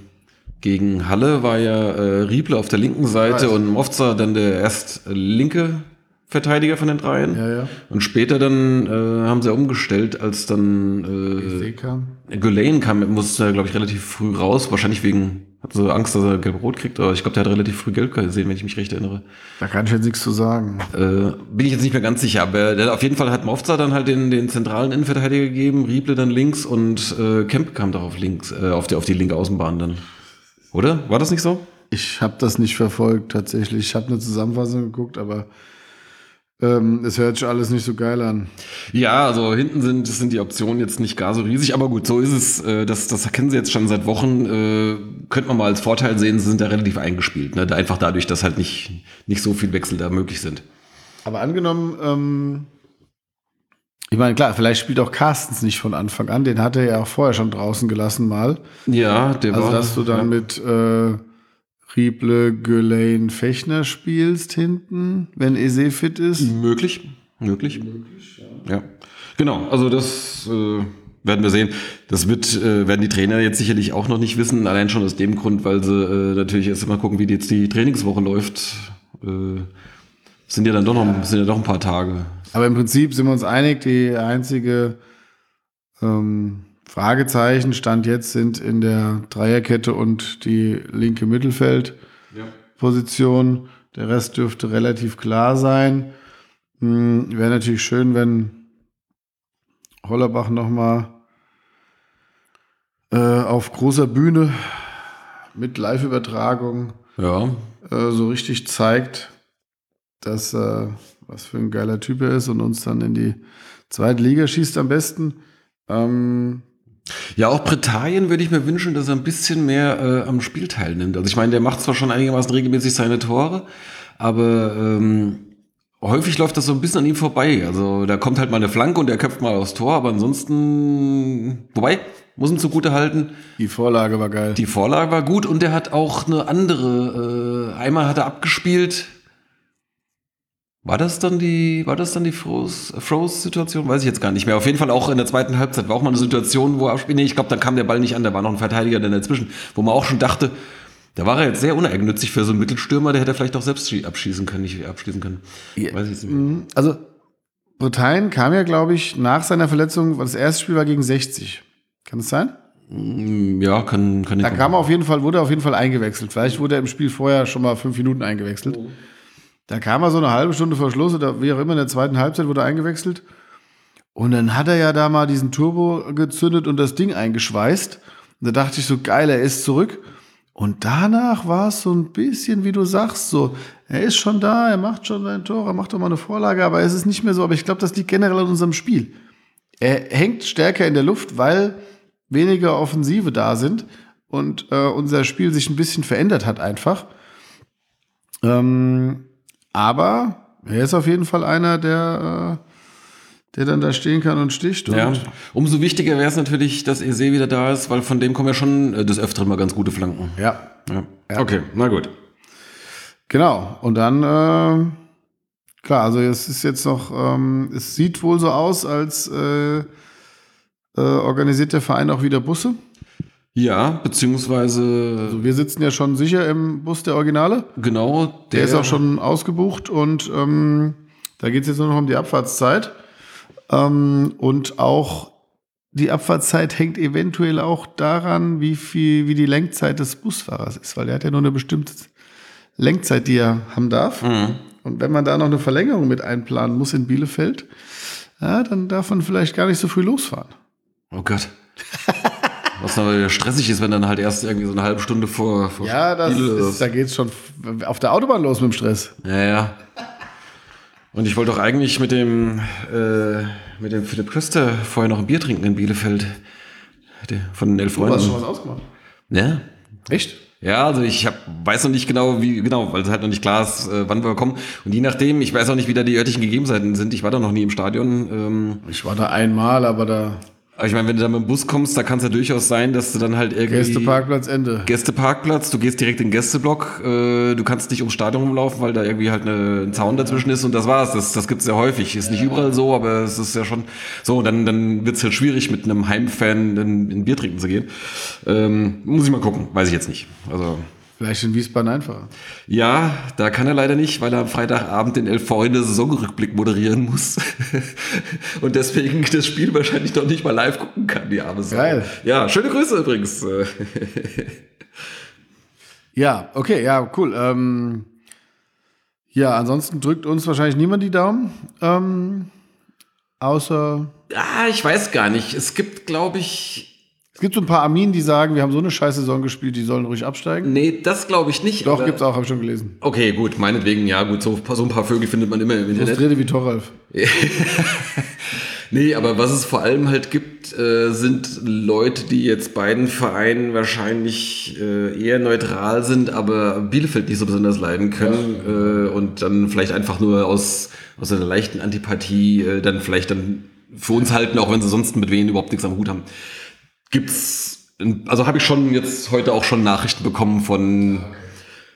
gegen Halle war ja äh, Rieple auf der linken Seite Weiß. und Mofza dann der erst äh, linke Verteidiger von den dreien. Ja, ja. Und später dann äh, haben sie umgestellt, als dann äh, Seka. Gulain kam, musste glaube ich relativ früh raus, wahrscheinlich wegen, hat so Angst, dass er gelb-rot kriegt, aber ich glaube, der hat relativ früh gelb gesehen, wenn ich mich recht erinnere. Da kann ich jetzt nichts zu sagen. Äh, bin ich jetzt nicht mehr ganz sicher, aber der, auf jeden Fall hat Mofza dann halt den, den zentralen Innenverteidiger gegeben, Rieble dann links und äh, Kemp kam doch auf links, äh, auf, die, auf die linke Außenbahn dann. Oder? War das nicht so? Ich habe das nicht verfolgt tatsächlich. Ich habe eine Zusammenfassung geguckt, aber ähm, es hört sich alles nicht so geil an. Ja, also hinten sind, sind die Optionen jetzt nicht gar so riesig, aber gut, so ist es. Äh, das, das kennen sie jetzt schon seit Wochen. Äh, könnte man mal als Vorteil sehen, sie sind da relativ eingespielt. Ne? Einfach dadurch, dass halt nicht, nicht so viel Wechsel da möglich sind. Aber angenommen, ähm, ich meine, klar, vielleicht spielt auch Carstens nicht von Anfang an. Den hat er ja auch vorher schon draußen gelassen mal. Ja, der Also, war. dass du dann ja. mit äh, Rieble, Gülein, Fechner spielst hinten, wenn Eze fit ist. Möglich, möglich. ja. Genau, also das äh, werden wir sehen. Das wird, äh, werden die Trainer jetzt sicherlich auch noch nicht wissen, allein schon aus dem Grund, weil sie äh, natürlich erst mal gucken, wie jetzt die Trainingswoche läuft. Äh, sind ja dann doch noch, sind ja doch ein paar Tage. Aber im Prinzip sind wir uns einig, die einzige ähm, Fragezeichen stand jetzt sind in der Dreierkette und die linke Mittelfeldposition. Der Rest dürfte relativ klar sein. Hm, Wäre natürlich schön, wenn Hollerbach nochmal äh, auf großer Bühne mit Live-Übertragung Ja, äh, so richtig zeigt, dass äh, was für ein geiler Typ er ist und uns dann in die zweite Liga schießt am besten. Ähm, Ja, auch Britannien würde ich mir wünschen, dass er ein bisschen mehr äh, am Spiel teilnimmt. Also ich meine, der macht zwar schon einigermaßen regelmäßig seine Tore, aber ähm, häufig läuft das so ein bisschen an ihm vorbei. Also da kommt halt mal eine Flanke und er köpft mal aufs Tor, aber ansonsten, wobei, muss ihm zugute halten, die Vorlage war geil. die Vorlage war gut und er hat auch eine andere, äh, einmal hat er abgespielt, War das dann die, war das dann die Froze-Situation? Weiß ich jetzt gar nicht mehr. Auf jeden Fall auch in der zweiten Halbzeit war auch mal eine Situation, wo er nee, ich glaube, da kam der Ball nicht an, da war noch ein Verteidiger dann dazwischen, wo man auch schon dachte, da war er jetzt sehr uneigennützig für so einen Mittelstürmer, der hätte vielleicht auch selbst abschießen können, nicht abschließen können. Weiß ich jetzt nicht mehr. Also, Britannien kam ja, glaube ich, nach seiner Verletzung, das erste Spiel war gegen 60. Kann das sein? Mm, ja, kann, kann ich. Da kam er auf jeden Fall, wurde er auf jeden Fall eingewechselt. Vielleicht wurde er im Spiel vorher schon mal fünf Minuten eingewechselt. Oh. Da kam er so eine halbe Stunde vor Schluss oder wie auch immer in der zweiten Halbzeit wurde er eingewechselt. Und dann hat er ja da mal diesen Turbo gezündet und das Ding eingeschweißt. Und da dachte ich so, geil, er ist zurück. Und danach war es so ein bisschen, wie du sagst, so, er ist schon da, er macht schon sein Tor, er macht doch mal eine Vorlage, aber es ist nicht mehr so. Aber ich glaube, das liegt generell an unserem Spiel. Er hängt stärker in der Luft, weil weniger Offensive da sind und äh, unser Spiel sich ein bisschen verändert hat einfach. Ähm, aber er ist auf jeden Fall einer, der, äh, der dann da stehen kann und sticht. Und ja. Umso wichtiger wäre es natürlich, dass Ese wieder da ist, weil von dem kommen ja schon äh, des Öfteren mal ganz gute Flanken. Ja. ja. ja. Okay, na gut. Genau. Und dann, äh, klar, also es ist jetzt noch, ähm, es sieht wohl so aus, als äh, äh, organisiert der Verein auch wieder Busse. Ja, beziehungsweise. Also wir sitzen ja schon sicher im Bus der Originale. Genau. Der, der ist auch schon ausgebucht und ähm, da geht es jetzt nur noch um die Abfahrtszeit. Ähm, und auch die Abfahrtszeit hängt eventuell auch daran, wie viel, wie die Lenkzeit des Busfahrers ist, weil er hat ja nur eine bestimmte Lenkzeit, die er haben darf. Mhm. Und wenn man da noch eine Verlängerung mit einplanen muss in Bielefeld, ja, dann darf man vielleicht gar nicht so früh losfahren. Oh Gott. [laughs] Was dann wieder stressig ist, wenn dann halt erst irgendwie so eine halbe Stunde vor, vor Ja, das ist, da geht's schon auf der Autobahn los mit dem Stress. Ja, ja. Und ich wollte doch eigentlich mit dem, äh, mit dem Philipp Köster vorher noch ein Bier trinken in Bielefeld. Von den elf Freunden. Du hast schon was ausgemacht. Ja. Echt? Ja, also ich hab, weiß noch nicht genau, wie genau, weil es halt noch nicht klar ist, äh, wann wir kommen. Und je nachdem, ich weiß auch nicht, wie da die örtlichen Gegebenheiten sind. Ich war da noch nie im Stadion. Ähm, ich war da einmal, aber da aber ich meine, wenn du da mit dem Bus kommst, da kann es ja durchaus sein, dass du dann halt irgendwie. Gästeparkplatz, Ende. Gästeparkplatz, du gehst direkt in den Gästeblock, äh, du kannst nicht ums Stadion rumlaufen, weil da irgendwie halt eine, ein Zaun dazwischen ist und das war's. Das, das gibt's ja häufig. Ist nicht überall so, aber es ist ja schon so. Dann, dann wird's halt schwierig, mit einem Heimfan in, in Bier trinken zu gehen. Ähm, muss ich mal gucken, weiß ich jetzt nicht. Also. Vielleicht in Wiesbaden einfacher. Ja, da kann er leider nicht, weil er am Freitagabend den elf Freunde Saisonrückblick moderieren muss. [laughs] Und deswegen das Spiel wahrscheinlich noch nicht mal live gucken kann, die arme Sau. Geil. Ja, schöne Grüße übrigens. [laughs] ja, okay, ja, cool. Ähm, ja, ansonsten drückt uns wahrscheinlich niemand die Daumen. Ähm, außer. Ah, ich weiß gar nicht. Es gibt, glaube ich, gibt so ein paar Arminen, die sagen, wir haben so eine scheiß Saison gespielt, die sollen ruhig absteigen. Nee, das glaube ich nicht. Doch, gibt es auch, habe ich schon gelesen. Okay, gut, meinetwegen, ja, gut, so, so ein paar Vögel findet man immer im Internet. Frustrierte wie Toralf. [laughs] nee, aber was es vor allem halt gibt, äh, sind Leute, die jetzt beiden Vereinen wahrscheinlich äh, eher neutral sind, aber Bielefeld nicht so besonders leiden können ja. äh, und dann vielleicht einfach nur aus, aus einer leichten Antipathie äh, dann vielleicht dann für uns halten, auch wenn sie sonst mit wen überhaupt nichts am Hut haben gibt's, also habe ich schon jetzt heute auch schon Nachrichten bekommen von.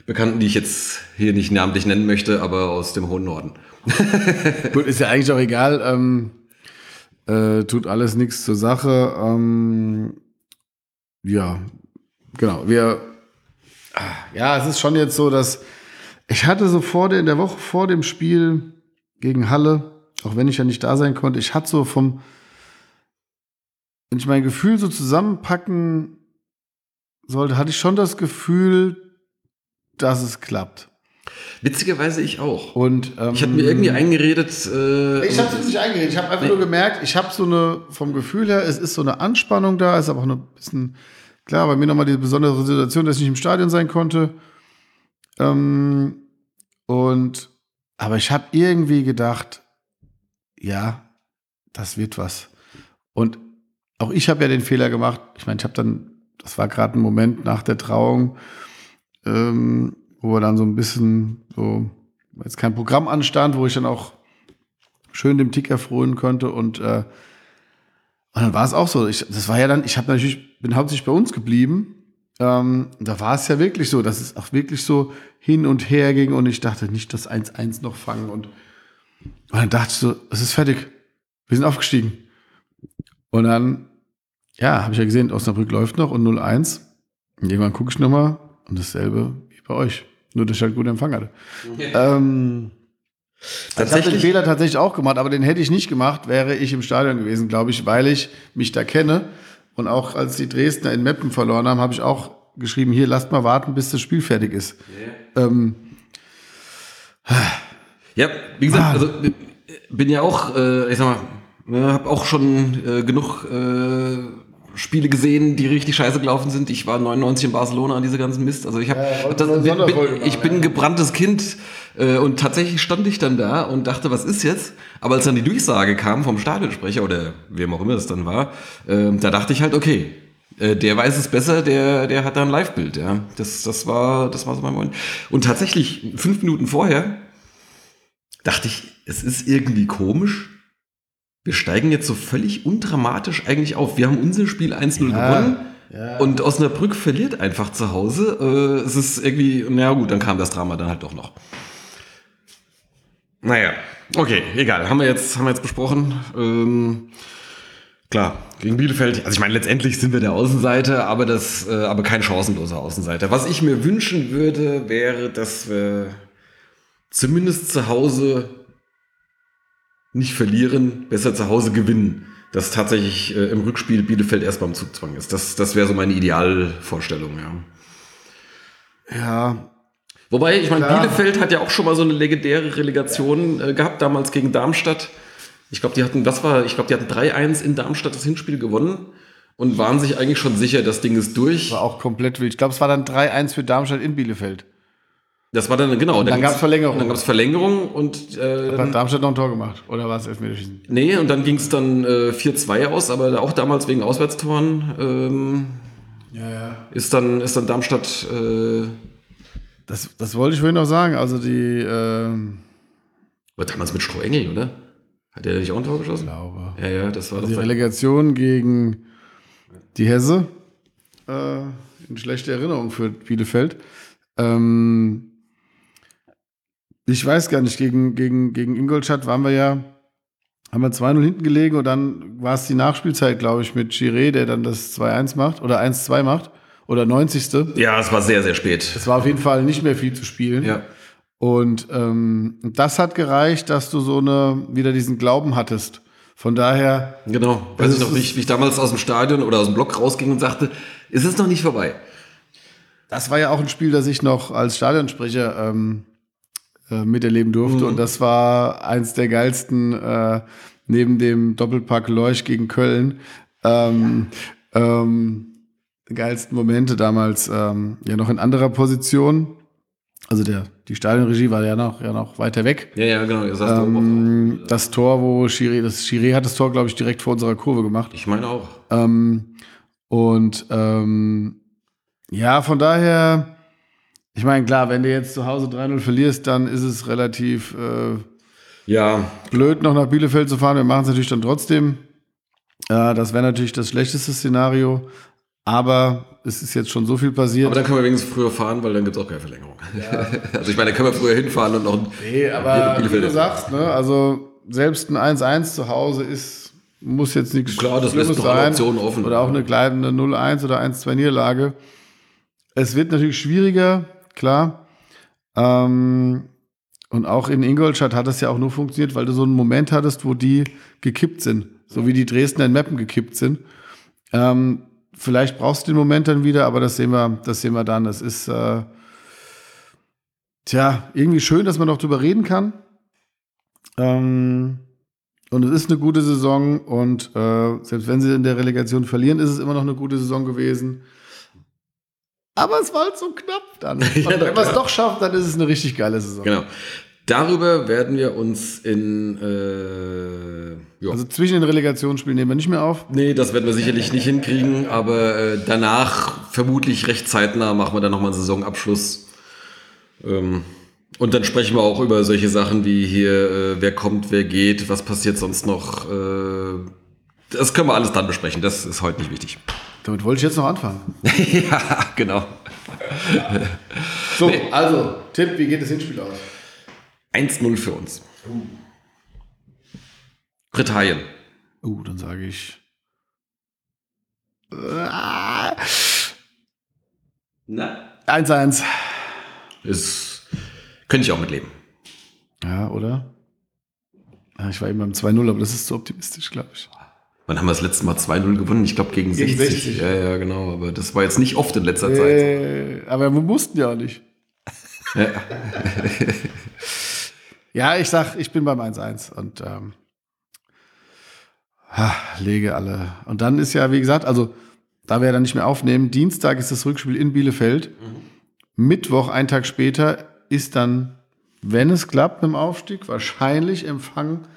Bekannten, die ich jetzt hier nicht namentlich nennen möchte, aber aus dem hohen Norden. [laughs] Gut, ist ja eigentlich auch egal. Ähm, äh, tut alles nichts zur Sache. Ähm, ja, genau. Wir, ja, es ist schon jetzt so, dass ich hatte so vor der, in der Woche vor dem Spiel gegen Halle, auch wenn ich ja nicht da sein konnte, ich hatte so vom wenn ich mein Gefühl so zusammenpacken sollte, hatte ich schon das Gefühl, dass es klappt. Witzigerweise ich auch. Und ähm, ich habe mir irgendwie eingeredet. Äh, ich habe es nicht eingeredet. Ich habe einfach nee. nur gemerkt, ich habe so eine vom Gefühl her, es ist so eine Anspannung da, ist aber auch ein bisschen klar. Bei mir nochmal die besondere Situation, dass ich nicht im Stadion sein konnte. Ähm, und aber ich habe irgendwie gedacht, ja, das wird was. Und auch ich habe ja den Fehler gemacht. Ich meine, ich habe dann, das war gerade ein Moment nach der Trauung, ähm, wo wir dann so ein bisschen so, jetzt kein Programm anstand, wo ich dann auch schön dem Tick erfreuen konnte und äh, und dann war es auch so. Ich, das war ja dann, ich habe natürlich, bin hauptsächlich bei uns geblieben. Ähm, da war es ja wirklich so, dass es auch wirklich so hin und her ging und ich dachte nicht, dass 1-1 noch fangen und Und dann dachte ich so, es ist fertig. Wir sind aufgestiegen. Und dann, ja, habe ich ja gesehen, Osnabrück läuft noch und 0-1. Und irgendwann gucke ich nochmal und dasselbe wie bei euch. Nur, dass ich halt gut Empfang hatte. Ähm, also ich habe den Fehler tatsächlich auch gemacht, aber den hätte ich nicht gemacht, wäre ich im Stadion gewesen, glaube ich, weil ich mich da kenne. Und auch als die Dresdner in Meppen verloren haben, habe ich auch geschrieben, hier, lasst mal warten, bis das Spiel fertig ist. Yeah. Ähm, ja, wie gesagt, ah. also bin ja auch, äh, ich sag mal, ne, habe auch schon äh, genug äh, Spiele gesehen, die richtig scheiße gelaufen sind. Ich war 99 in Barcelona an diese ganzen Mist. Also ich habe, ja, ich bin ein gebranntes Kind äh, und tatsächlich stand ich dann da und dachte, was ist jetzt? Aber als dann die Durchsage kam vom Stadionsprecher oder wem auch immer es dann war, äh, da dachte ich halt, okay, äh, der weiß es besser, der, der hat da ein Live-Bild, ja. Das, das war, das war so mein Moment. Und tatsächlich, fünf Minuten vorher, dachte ich, es ist irgendwie komisch. Wir steigen jetzt so völlig undramatisch eigentlich auf. Wir haben unser Spiel 1-0 ja, gewonnen. Ja. Und Osnabrück verliert einfach zu Hause. Äh, es ist irgendwie, na gut, dann kam das Drama dann halt doch noch. Naja, okay, egal. Haben wir jetzt, haben wir jetzt besprochen. Ähm, klar, gegen Bielefeld. Also ich meine, letztendlich sind wir der Außenseiter, aber das, äh, aber kein chancenloser Außenseiter. Was ich mir wünschen würde, wäre, dass wir zumindest zu Hause nicht verlieren, besser zu Hause gewinnen. Dass tatsächlich äh, im Rückspiel Bielefeld erst beim Zugzwang ist. Das, das wäre so meine Idealvorstellung, ja. Ja. Wobei, ich meine, Bielefeld hat ja auch schon mal so eine legendäre Relegation äh, gehabt, damals gegen Darmstadt. Ich glaube, die hatten, das war, ich glaube, die hatten 3-1 in Darmstadt das Hinspiel gewonnen und waren sich eigentlich schon sicher, das Ding ist durch. War auch komplett wild. Ich glaube, es war dann 3-1 für Darmstadt in Bielefeld. Das war dann, genau. Und dann gab es Verlängerung. Dann gab es Verlängerung und. Äh, hat Darmstadt noch ein Tor gemacht? Oder war es Elfmeterschießen? Nee, und dann ging es dann äh, 4-2 aus, aber auch damals wegen Auswärtstoren. Ähm, ja, ja. Ist dann, ist dann Darmstadt. Äh, das, das wollte ich vorhin noch sagen. Also die. Äh, war damals mit Strohengel, oder? Hat der nicht auch ein Tor geschossen? Ich glaube. Ja, ja, das war also Die Relegation gegen die Hesse. Äh, in schlechte Erinnerung für Bielefeld. Ähm, ich weiß gar nicht, gegen, gegen, gegen Ingolstadt waren wir ja, haben wir 2-0 hinten gelegen und dann war es die Nachspielzeit, glaube ich, mit Chiré, der dann das 2-1 macht oder 1-2 macht oder 90. Ja, es war sehr, sehr spät. Es war auf jeden Fall nicht mehr viel zu spielen. Ja. Und ähm, das hat gereicht, dass du so eine wieder diesen Glauben hattest. Von daher. Genau. Weiß ich noch, wie ich, wie ich damals aus dem Stadion oder aus dem Block rausging und sagte, ist es noch nicht vorbei? Das war ja auch ein Spiel, das ich noch als Stadionsprecher ähm, äh, miterleben durfte. Mhm. Und das war eins der geilsten, äh, neben dem Doppelpack Leuch gegen Köln, ähm, ja. ähm, geilsten Momente damals, ähm, ja noch in anderer Position. Also der, die Stadionregie war ja noch, ja noch weiter weg. Ja, ja, genau. Ähm, das Tor, wo Chiré, das Chiré hat das Tor, glaube ich, direkt vor unserer Kurve gemacht. Ich meine auch. Ähm, und ähm, ja, von daher, ich meine, klar, wenn du jetzt zu Hause 3-0 verlierst, dann ist es relativ äh, ja. blöd, noch nach Bielefeld zu fahren. Wir machen es natürlich dann trotzdem. Äh, das wäre natürlich das schlechteste Szenario. Aber es ist jetzt schon so viel passiert. Aber dann können wir wenigstens früher fahren, weil dann gibt es auch keine Verlängerung. Ja. [laughs] also ich meine, da können wir früher hinfahren und noch Nee, aber wie du sagst, ne, also selbst ein 1-1 zu Hause ist, muss jetzt nichts Klar, das Schlimmes sein. Optionen offen. Oder auch eine kleine 0-1 oder 1-2 Niederlage. Es wird natürlich schwieriger, klar. Ähm, und auch in Ingolstadt hat das ja auch nur funktioniert, weil du so einen Moment hattest, wo die gekippt sind. So wie die Dresdner in Meppen gekippt sind. Ähm, vielleicht brauchst du den Moment dann wieder, aber das sehen wir, das sehen wir dann. Das ist, äh, tja, irgendwie schön, dass man noch drüber reden kann. Ähm, und es ist eine gute Saison und äh, selbst wenn sie in der Relegation verlieren, ist es immer noch eine gute Saison gewesen. Aber es war halt so knapp dann. [laughs] ja, wenn man es doch schafft, dann ist es eine richtig geile Saison. Genau. Darüber werden wir uns in. Äh. Also zwischen den Relegationsspielen nehmen wir nicht mehr auf. Nee, das werden wir sicherlich nicht hinkriegen, aber äh, danach vermutlich recht zeitnah machen wir dann nochmal einen Saisonabschluss. Ähm, und dann sprechen wir auch über solche Sachen wie hier, äh, wer kommt, wer geht, was passiert sonst noch. Äh, das können wir alles dann besprechen, das ist heute nicht wichtig. Damit wollte ich jetzt noch anfangen. [laughs] ja, genau. So, nee. also, Tipp, wie geht das Hinspiel aus? 1-0 für uns. Britannien. Uh, dann sage ich. Na? 1-1. Ist, könnte ich auch mitleben. Ja, oder? Ich war eben beim 2-0, aber das ist zu optimistisch, glaube ich. Wann haben wir das letzte Mal 2-0 gewonnen? Ich glaube gegen 60. 60. Ja, ja, genau. Aber das war jetzt nicht oft in letzter Zeit. Äh, aber wir mussten ja auch nicht. Ja. [laughs] Ja, ich sag, ich bin beim 1-1 und ähm, lege alle. Und dann ist ja, wie gesagt, also da wir ja dann nicht mehr aufnehmen, Dienstag ist das Rückspiel in Bielefeld. Mittwoch, einen Tag später, ist dann, wenn es klappt mit dem Aufstieg, wahrscheinlich Empfang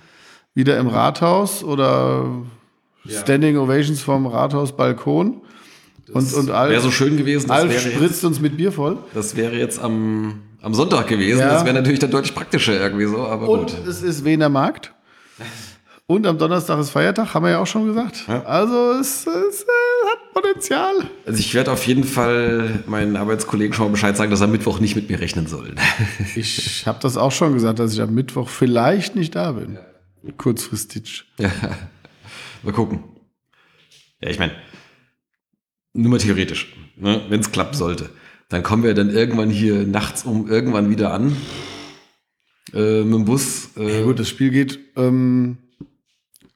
wieder im Rathaus oder Standing Ovations vom Rathaus-Balkon. Und, und Alf, Wäre so schön gewesen. Das Alf wäre, jetzt, spritzt uns mit Bier voll. das wäre jetzt am, am Sonntag gewesen. Ja. Das wäre natürlich dann deutlich praktischer irgendwie so, aber Und gut. es ist Wiener Markt. Und am Donnerstag ist Feiertag, haben wir ja auch schon gesagt. Ja. Also es, es äh, hat Potenzial. Also ich werde auf jeden Fall meinen Arbeitskollegen schon mal Bescheid sagen, dass er am Mittwoch nicht mit mir rechnen sollen. [laughs] Ich habe das auch schon gesagt, dass ich am Mittwoch vielleicht nicht da bin. Kurzfristig. Ja, mal gucken. Ja, ich meine, nur mal theoretisch, ne? wenn es klappen sollte, dann kommen wir dann irgendwann hier nachts um irgendwann wieder an äh, mit dem Bus. Äh, Ja, gut, das Spiel geht ähm,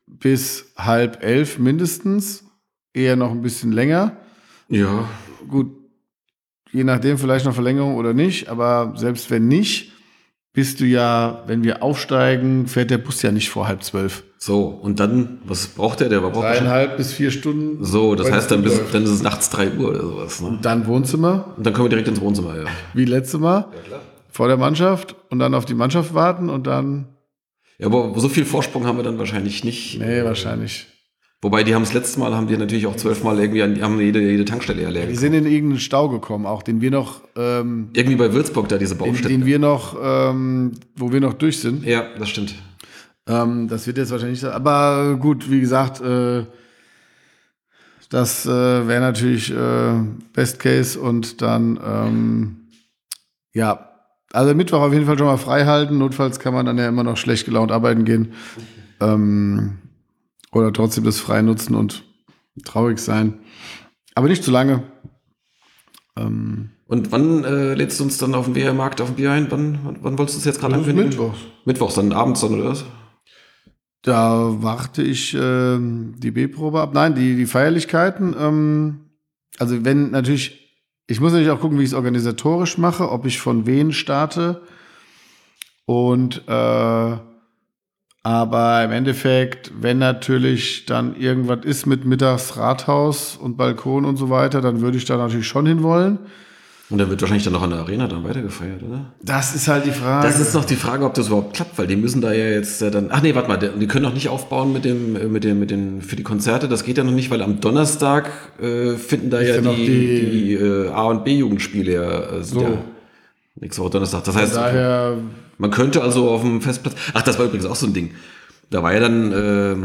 bis halb elf mindestens. Eher noch ein bisschen länger. ja, Gut, je nachdem vielleicht noch Verlängerung oder nicht. Aber selbst wenn nicht, bist du ja, wenn wir aufsteigen, fährt der Bus ja nicht vor halb zwölf. So. Und dann, was braucht der? Der braucht Dreieinhalb bis vier Stunden. So, das heißt, dann, bis, dann ist es nachts 3 Uhr oder sowas. Ne? Dann Wohnzimmer, Und dann kommen wir direkt ins Wohnzimmer, ja. wie letztes Mal, vor der Mannschaft und dann auf die Mannschaft warten und dann, Ja, aber so viel Vorsprung haben wir dann wahrscheinlich nicht. nee, wahrscheinlich. Wobei, die haben das letzte Mal, haben die natürlich auch zwölfmal irgendwie, an, die haben jede, jede Tankstelle Die erledigt. sind in irgendeinen Stau gekommen, auch den wir noch, ähm, Irgendwie bei Würzburg da diese den, Baustelle. den wir noch, ähm, wo wir noch durch sind. ja, das stimmt. Ähm, das wird jetzt wahrscheinlich nicht, aber gut, wie gesagt, äh, das äh, wäre natürlich äh, Best Case und dann, ähm, ja, also Mittwoch auf jeden Fall schon mal frei halten. Notfalls kann man dann ja immer noch schlecht gelaunt arbeiten gehen. Ähm, oder trotzdem das frei nutzen und traurig sein. Aber nicht zu lange. Ähm, Und wann äh, lädst du uns dann auf dem Biermarkt auf dem Bier ein? Wann, wann, wann wolltest du es jetzt gerade ankündigen? Mittwochs. Mittwochs, dann abends dann, oder was? Da warte ich ähm, die B-Probe ab. Nein, die, die Feierlichkeiten. Ähm, also wenn natürlich, ich muss natürlich auch gucken, wie ich es organisatorisch mache, ob ich von wen starte. Und äh, aber im Endeffekt, wenn natürlich dann irgendwas ist mit Mittagsrathaus und Balkon und so weiter, dann würde ich da natürlich schon hinwollen. Und dann wird wahrscheinlich dann noch an der Arena dann weitergefeiert, oder? Das ist halt die Frage. Das ist noch die Frage, ob das überhaupt klappt, weil die müssen da ja jetzt äh, dann. Ach nee, warte mal, die können noch nicht aufbauen mit dem, äh, mit dem, mit den für die Konzerte. Das geht ja noch nicht, weil am Donnerstag äh, finden da ja ja die, die, die- äh, A und B Jugendspiele ja, äh, sind So. ja nächste Woche Donnerstag. Das heißt, daher man könnte also auf dem Festplatz. Ach, das war übrigens auch so ein Ding. Da war ja dann äh,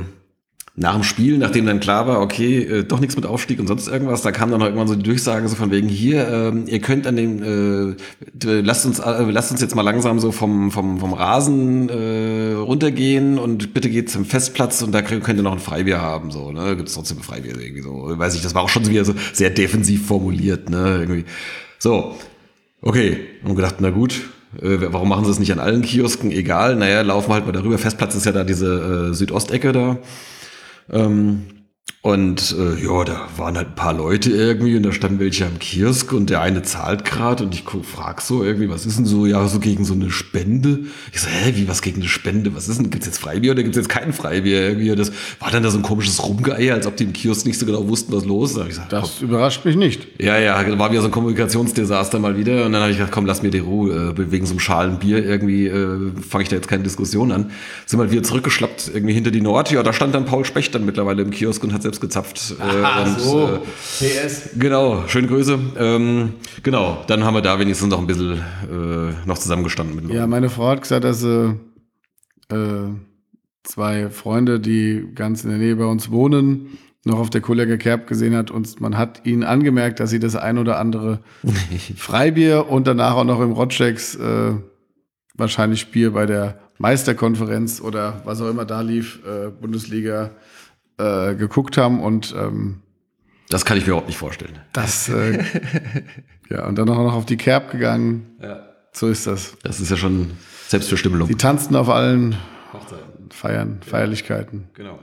nach dem Spiel, nachdem dann klar war, okay, äh, doch nichts mit Aufstieg und sonst irgendwas, da kam dann auch irgendwann so die Durchsage so von wegen hier, ähm, ihr könnt an dem, äh, lasst uns, äh, lasst uns jetzt mal langsam so vom vom vom Rasen äh, runtergehen und bitte geht zum Festplatz und da könnt ihr noch ein Freibier haben, so, ne, gibt es trotzdem ein Freibier irgendwie so, weiß ich, das war auch schon wieder so sehr defensiv formuliert, ne, irgendwie. So, Okay, und gedacht, na gut, äh, warum machen sie es nicht an allen Kiosken? Egal, naja, laufen wir halt mal darüber. Festplatz ist ja da diese äh, Südostecke da. Ähm, und äh, ja, da waren halt ein paar Leute irgendwie und da standen welche am Kiosk und der eine zahlt gerade und ich frag so irgendwie, was ist denn so, ja, so gegen so eine Spende? Ich so, hä, wie, was gegen eine Spende? Was ist denn, gibt's jetzt Freibier oder gibt's jetzt kein Freibier? Irgendwie, das war dann da so ein komisches Rumgeier, als ob die im Kiosk nicht so genau wussten, was los ist. Da ich gesagt, Das überrascht mich nicht. ja, ja, war wieder so ein Kommunikationsdesaster mal wieder. Und dann habe ich gedacht, komm, lass mir die Ruhe. Äh, wegen so einem schalen Bier irgendwie äh, fange ich da jetzt keine Diskussion an. Sind halt wieder zurückgeschlappt, irgendwie hinter die Nord. Ja, da stand dann Paul Specht dann mittlerweile im Kiosk und hat selbst gezapft. Äh, und, äh, PS. genau, schöne Grüße. Ähm, genau, dann haben wir da wenigstens noch ein bisschen äh, noch zusammengestanden mit Ja, meine Frau hat gesagt, dass sie äh, zwei Freunde, die ganz in der Nähe bei uns wohnen, noch auf der Kollega Kerb gesehen hat und man hat ihnen angemerkt, dass sie das ein oder andere [laughs] Freibier und danach auch noch im Rotschecks äh, wahrscheinlich Bier bei der Meisterkonferenz oder was auch immer da lief, äh, Bundesliga äh, geguckt haben und ähm, Das kann ich mir überhaupt nicht vorstellen. das, äh, [laughs] ja, und dann auch noch auf die Kerb gegangen. Ja. So ist das. Das ist ja schon Selbstverstümmelung. Die tanzten auf allen Feiern, Feierlichkeiten. Genau.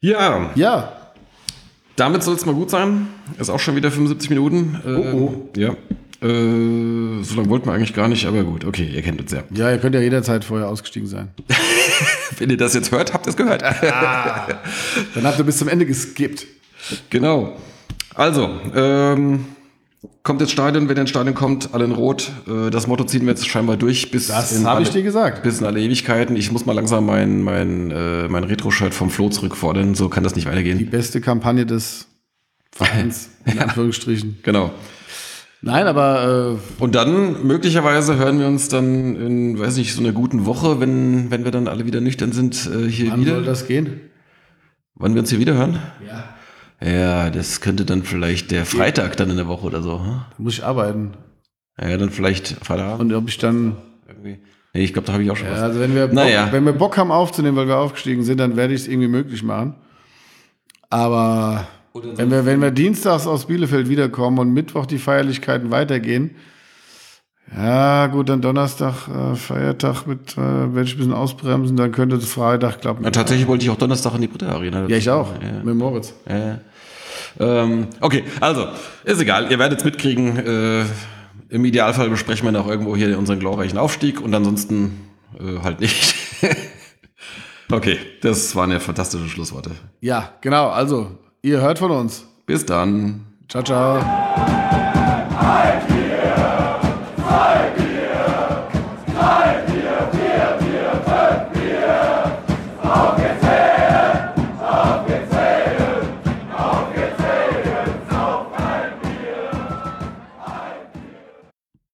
Ja, Ja, damit soll es mal gut sein. Ist auch schon wieder 75 Minuten. Äh, Oh, Ja. Äh, so lange wollten wir eigentlich gar nicht, aber gut, okay, ihr kennt uns ja. ja, ihr könnt ja jederzeit vorher ausgestiegen sein. [laughs] Wenn ihr das jetzt hört, habt ihr es gehört. Dann habt ihr bis zum Ende geskippt. genau. Also, ähm, kommt ins Stadion, wenn ihr ins Stadion kommt, alle in Rot. Äh, das Motto ziehen wir jetzt scheinbar durch bis Das in habe ich alle- dir gesagt. Bis in alle Ewigkeiten. Ich muss mal langsam mein, mein, äh, mein Retro-Shirt vom Flo zurückfordern. So kann das nicht Die weitergehen. beste Kampagne des Vereins, [laughs] in Anführungsstrichen. Genau. Nein, aber Und dann möglicherweise hören wir uns dann in, weiß nicht, so einer guten Woche, wenn, wenn wir dann alle wieder nüchtern sind, äh, hier äh, wann wieder. soll das gehen? Wann wir uns hier wieder hören? Ja. Ja, das könnte dann vielleicht der Freitag dann in der Woche oder so. hm? Da muss ich arbeiten. Ja, dann vielleicht Freitagabend Und ob ich dann, irgendwie. Nee, ich glaube, da habe ich auch schon ja, was. also wenn wir, Bock, Naja. wenn wir Bock haben aufzunehmen, weil wir aufgestiegen sind, dann werde ich es irgendwie möglich machen. Aber wenn wir, wenn wir dienstags aus Bielefeld wiederkommen und Mittwoch die Feierlichkeiten weitergehen, ja gut, dann Donnerstag äh, Feiertag mit, äh, werde ich ein bisschen ausbremsen, dann könnte das Freitag klappen. Ja, tatsächlich wollte ich auch Donnerstag in die Britta Arena. Ja, ich auch, Ja. mit Moritz. Ja. Ähm, okay, also, ist egal. Ihr werdet es mitkriegen. Äh, Im Idealfall besprechen wir noch irgendwo hier unseren glorreichen Aufstieg und ansonsten äh, halt nicht. [laughs] okay, das waren ja fantastische Schlussworte. Ja, genau, also, ihr hört von uns. Bis dann. Ciao, ciao.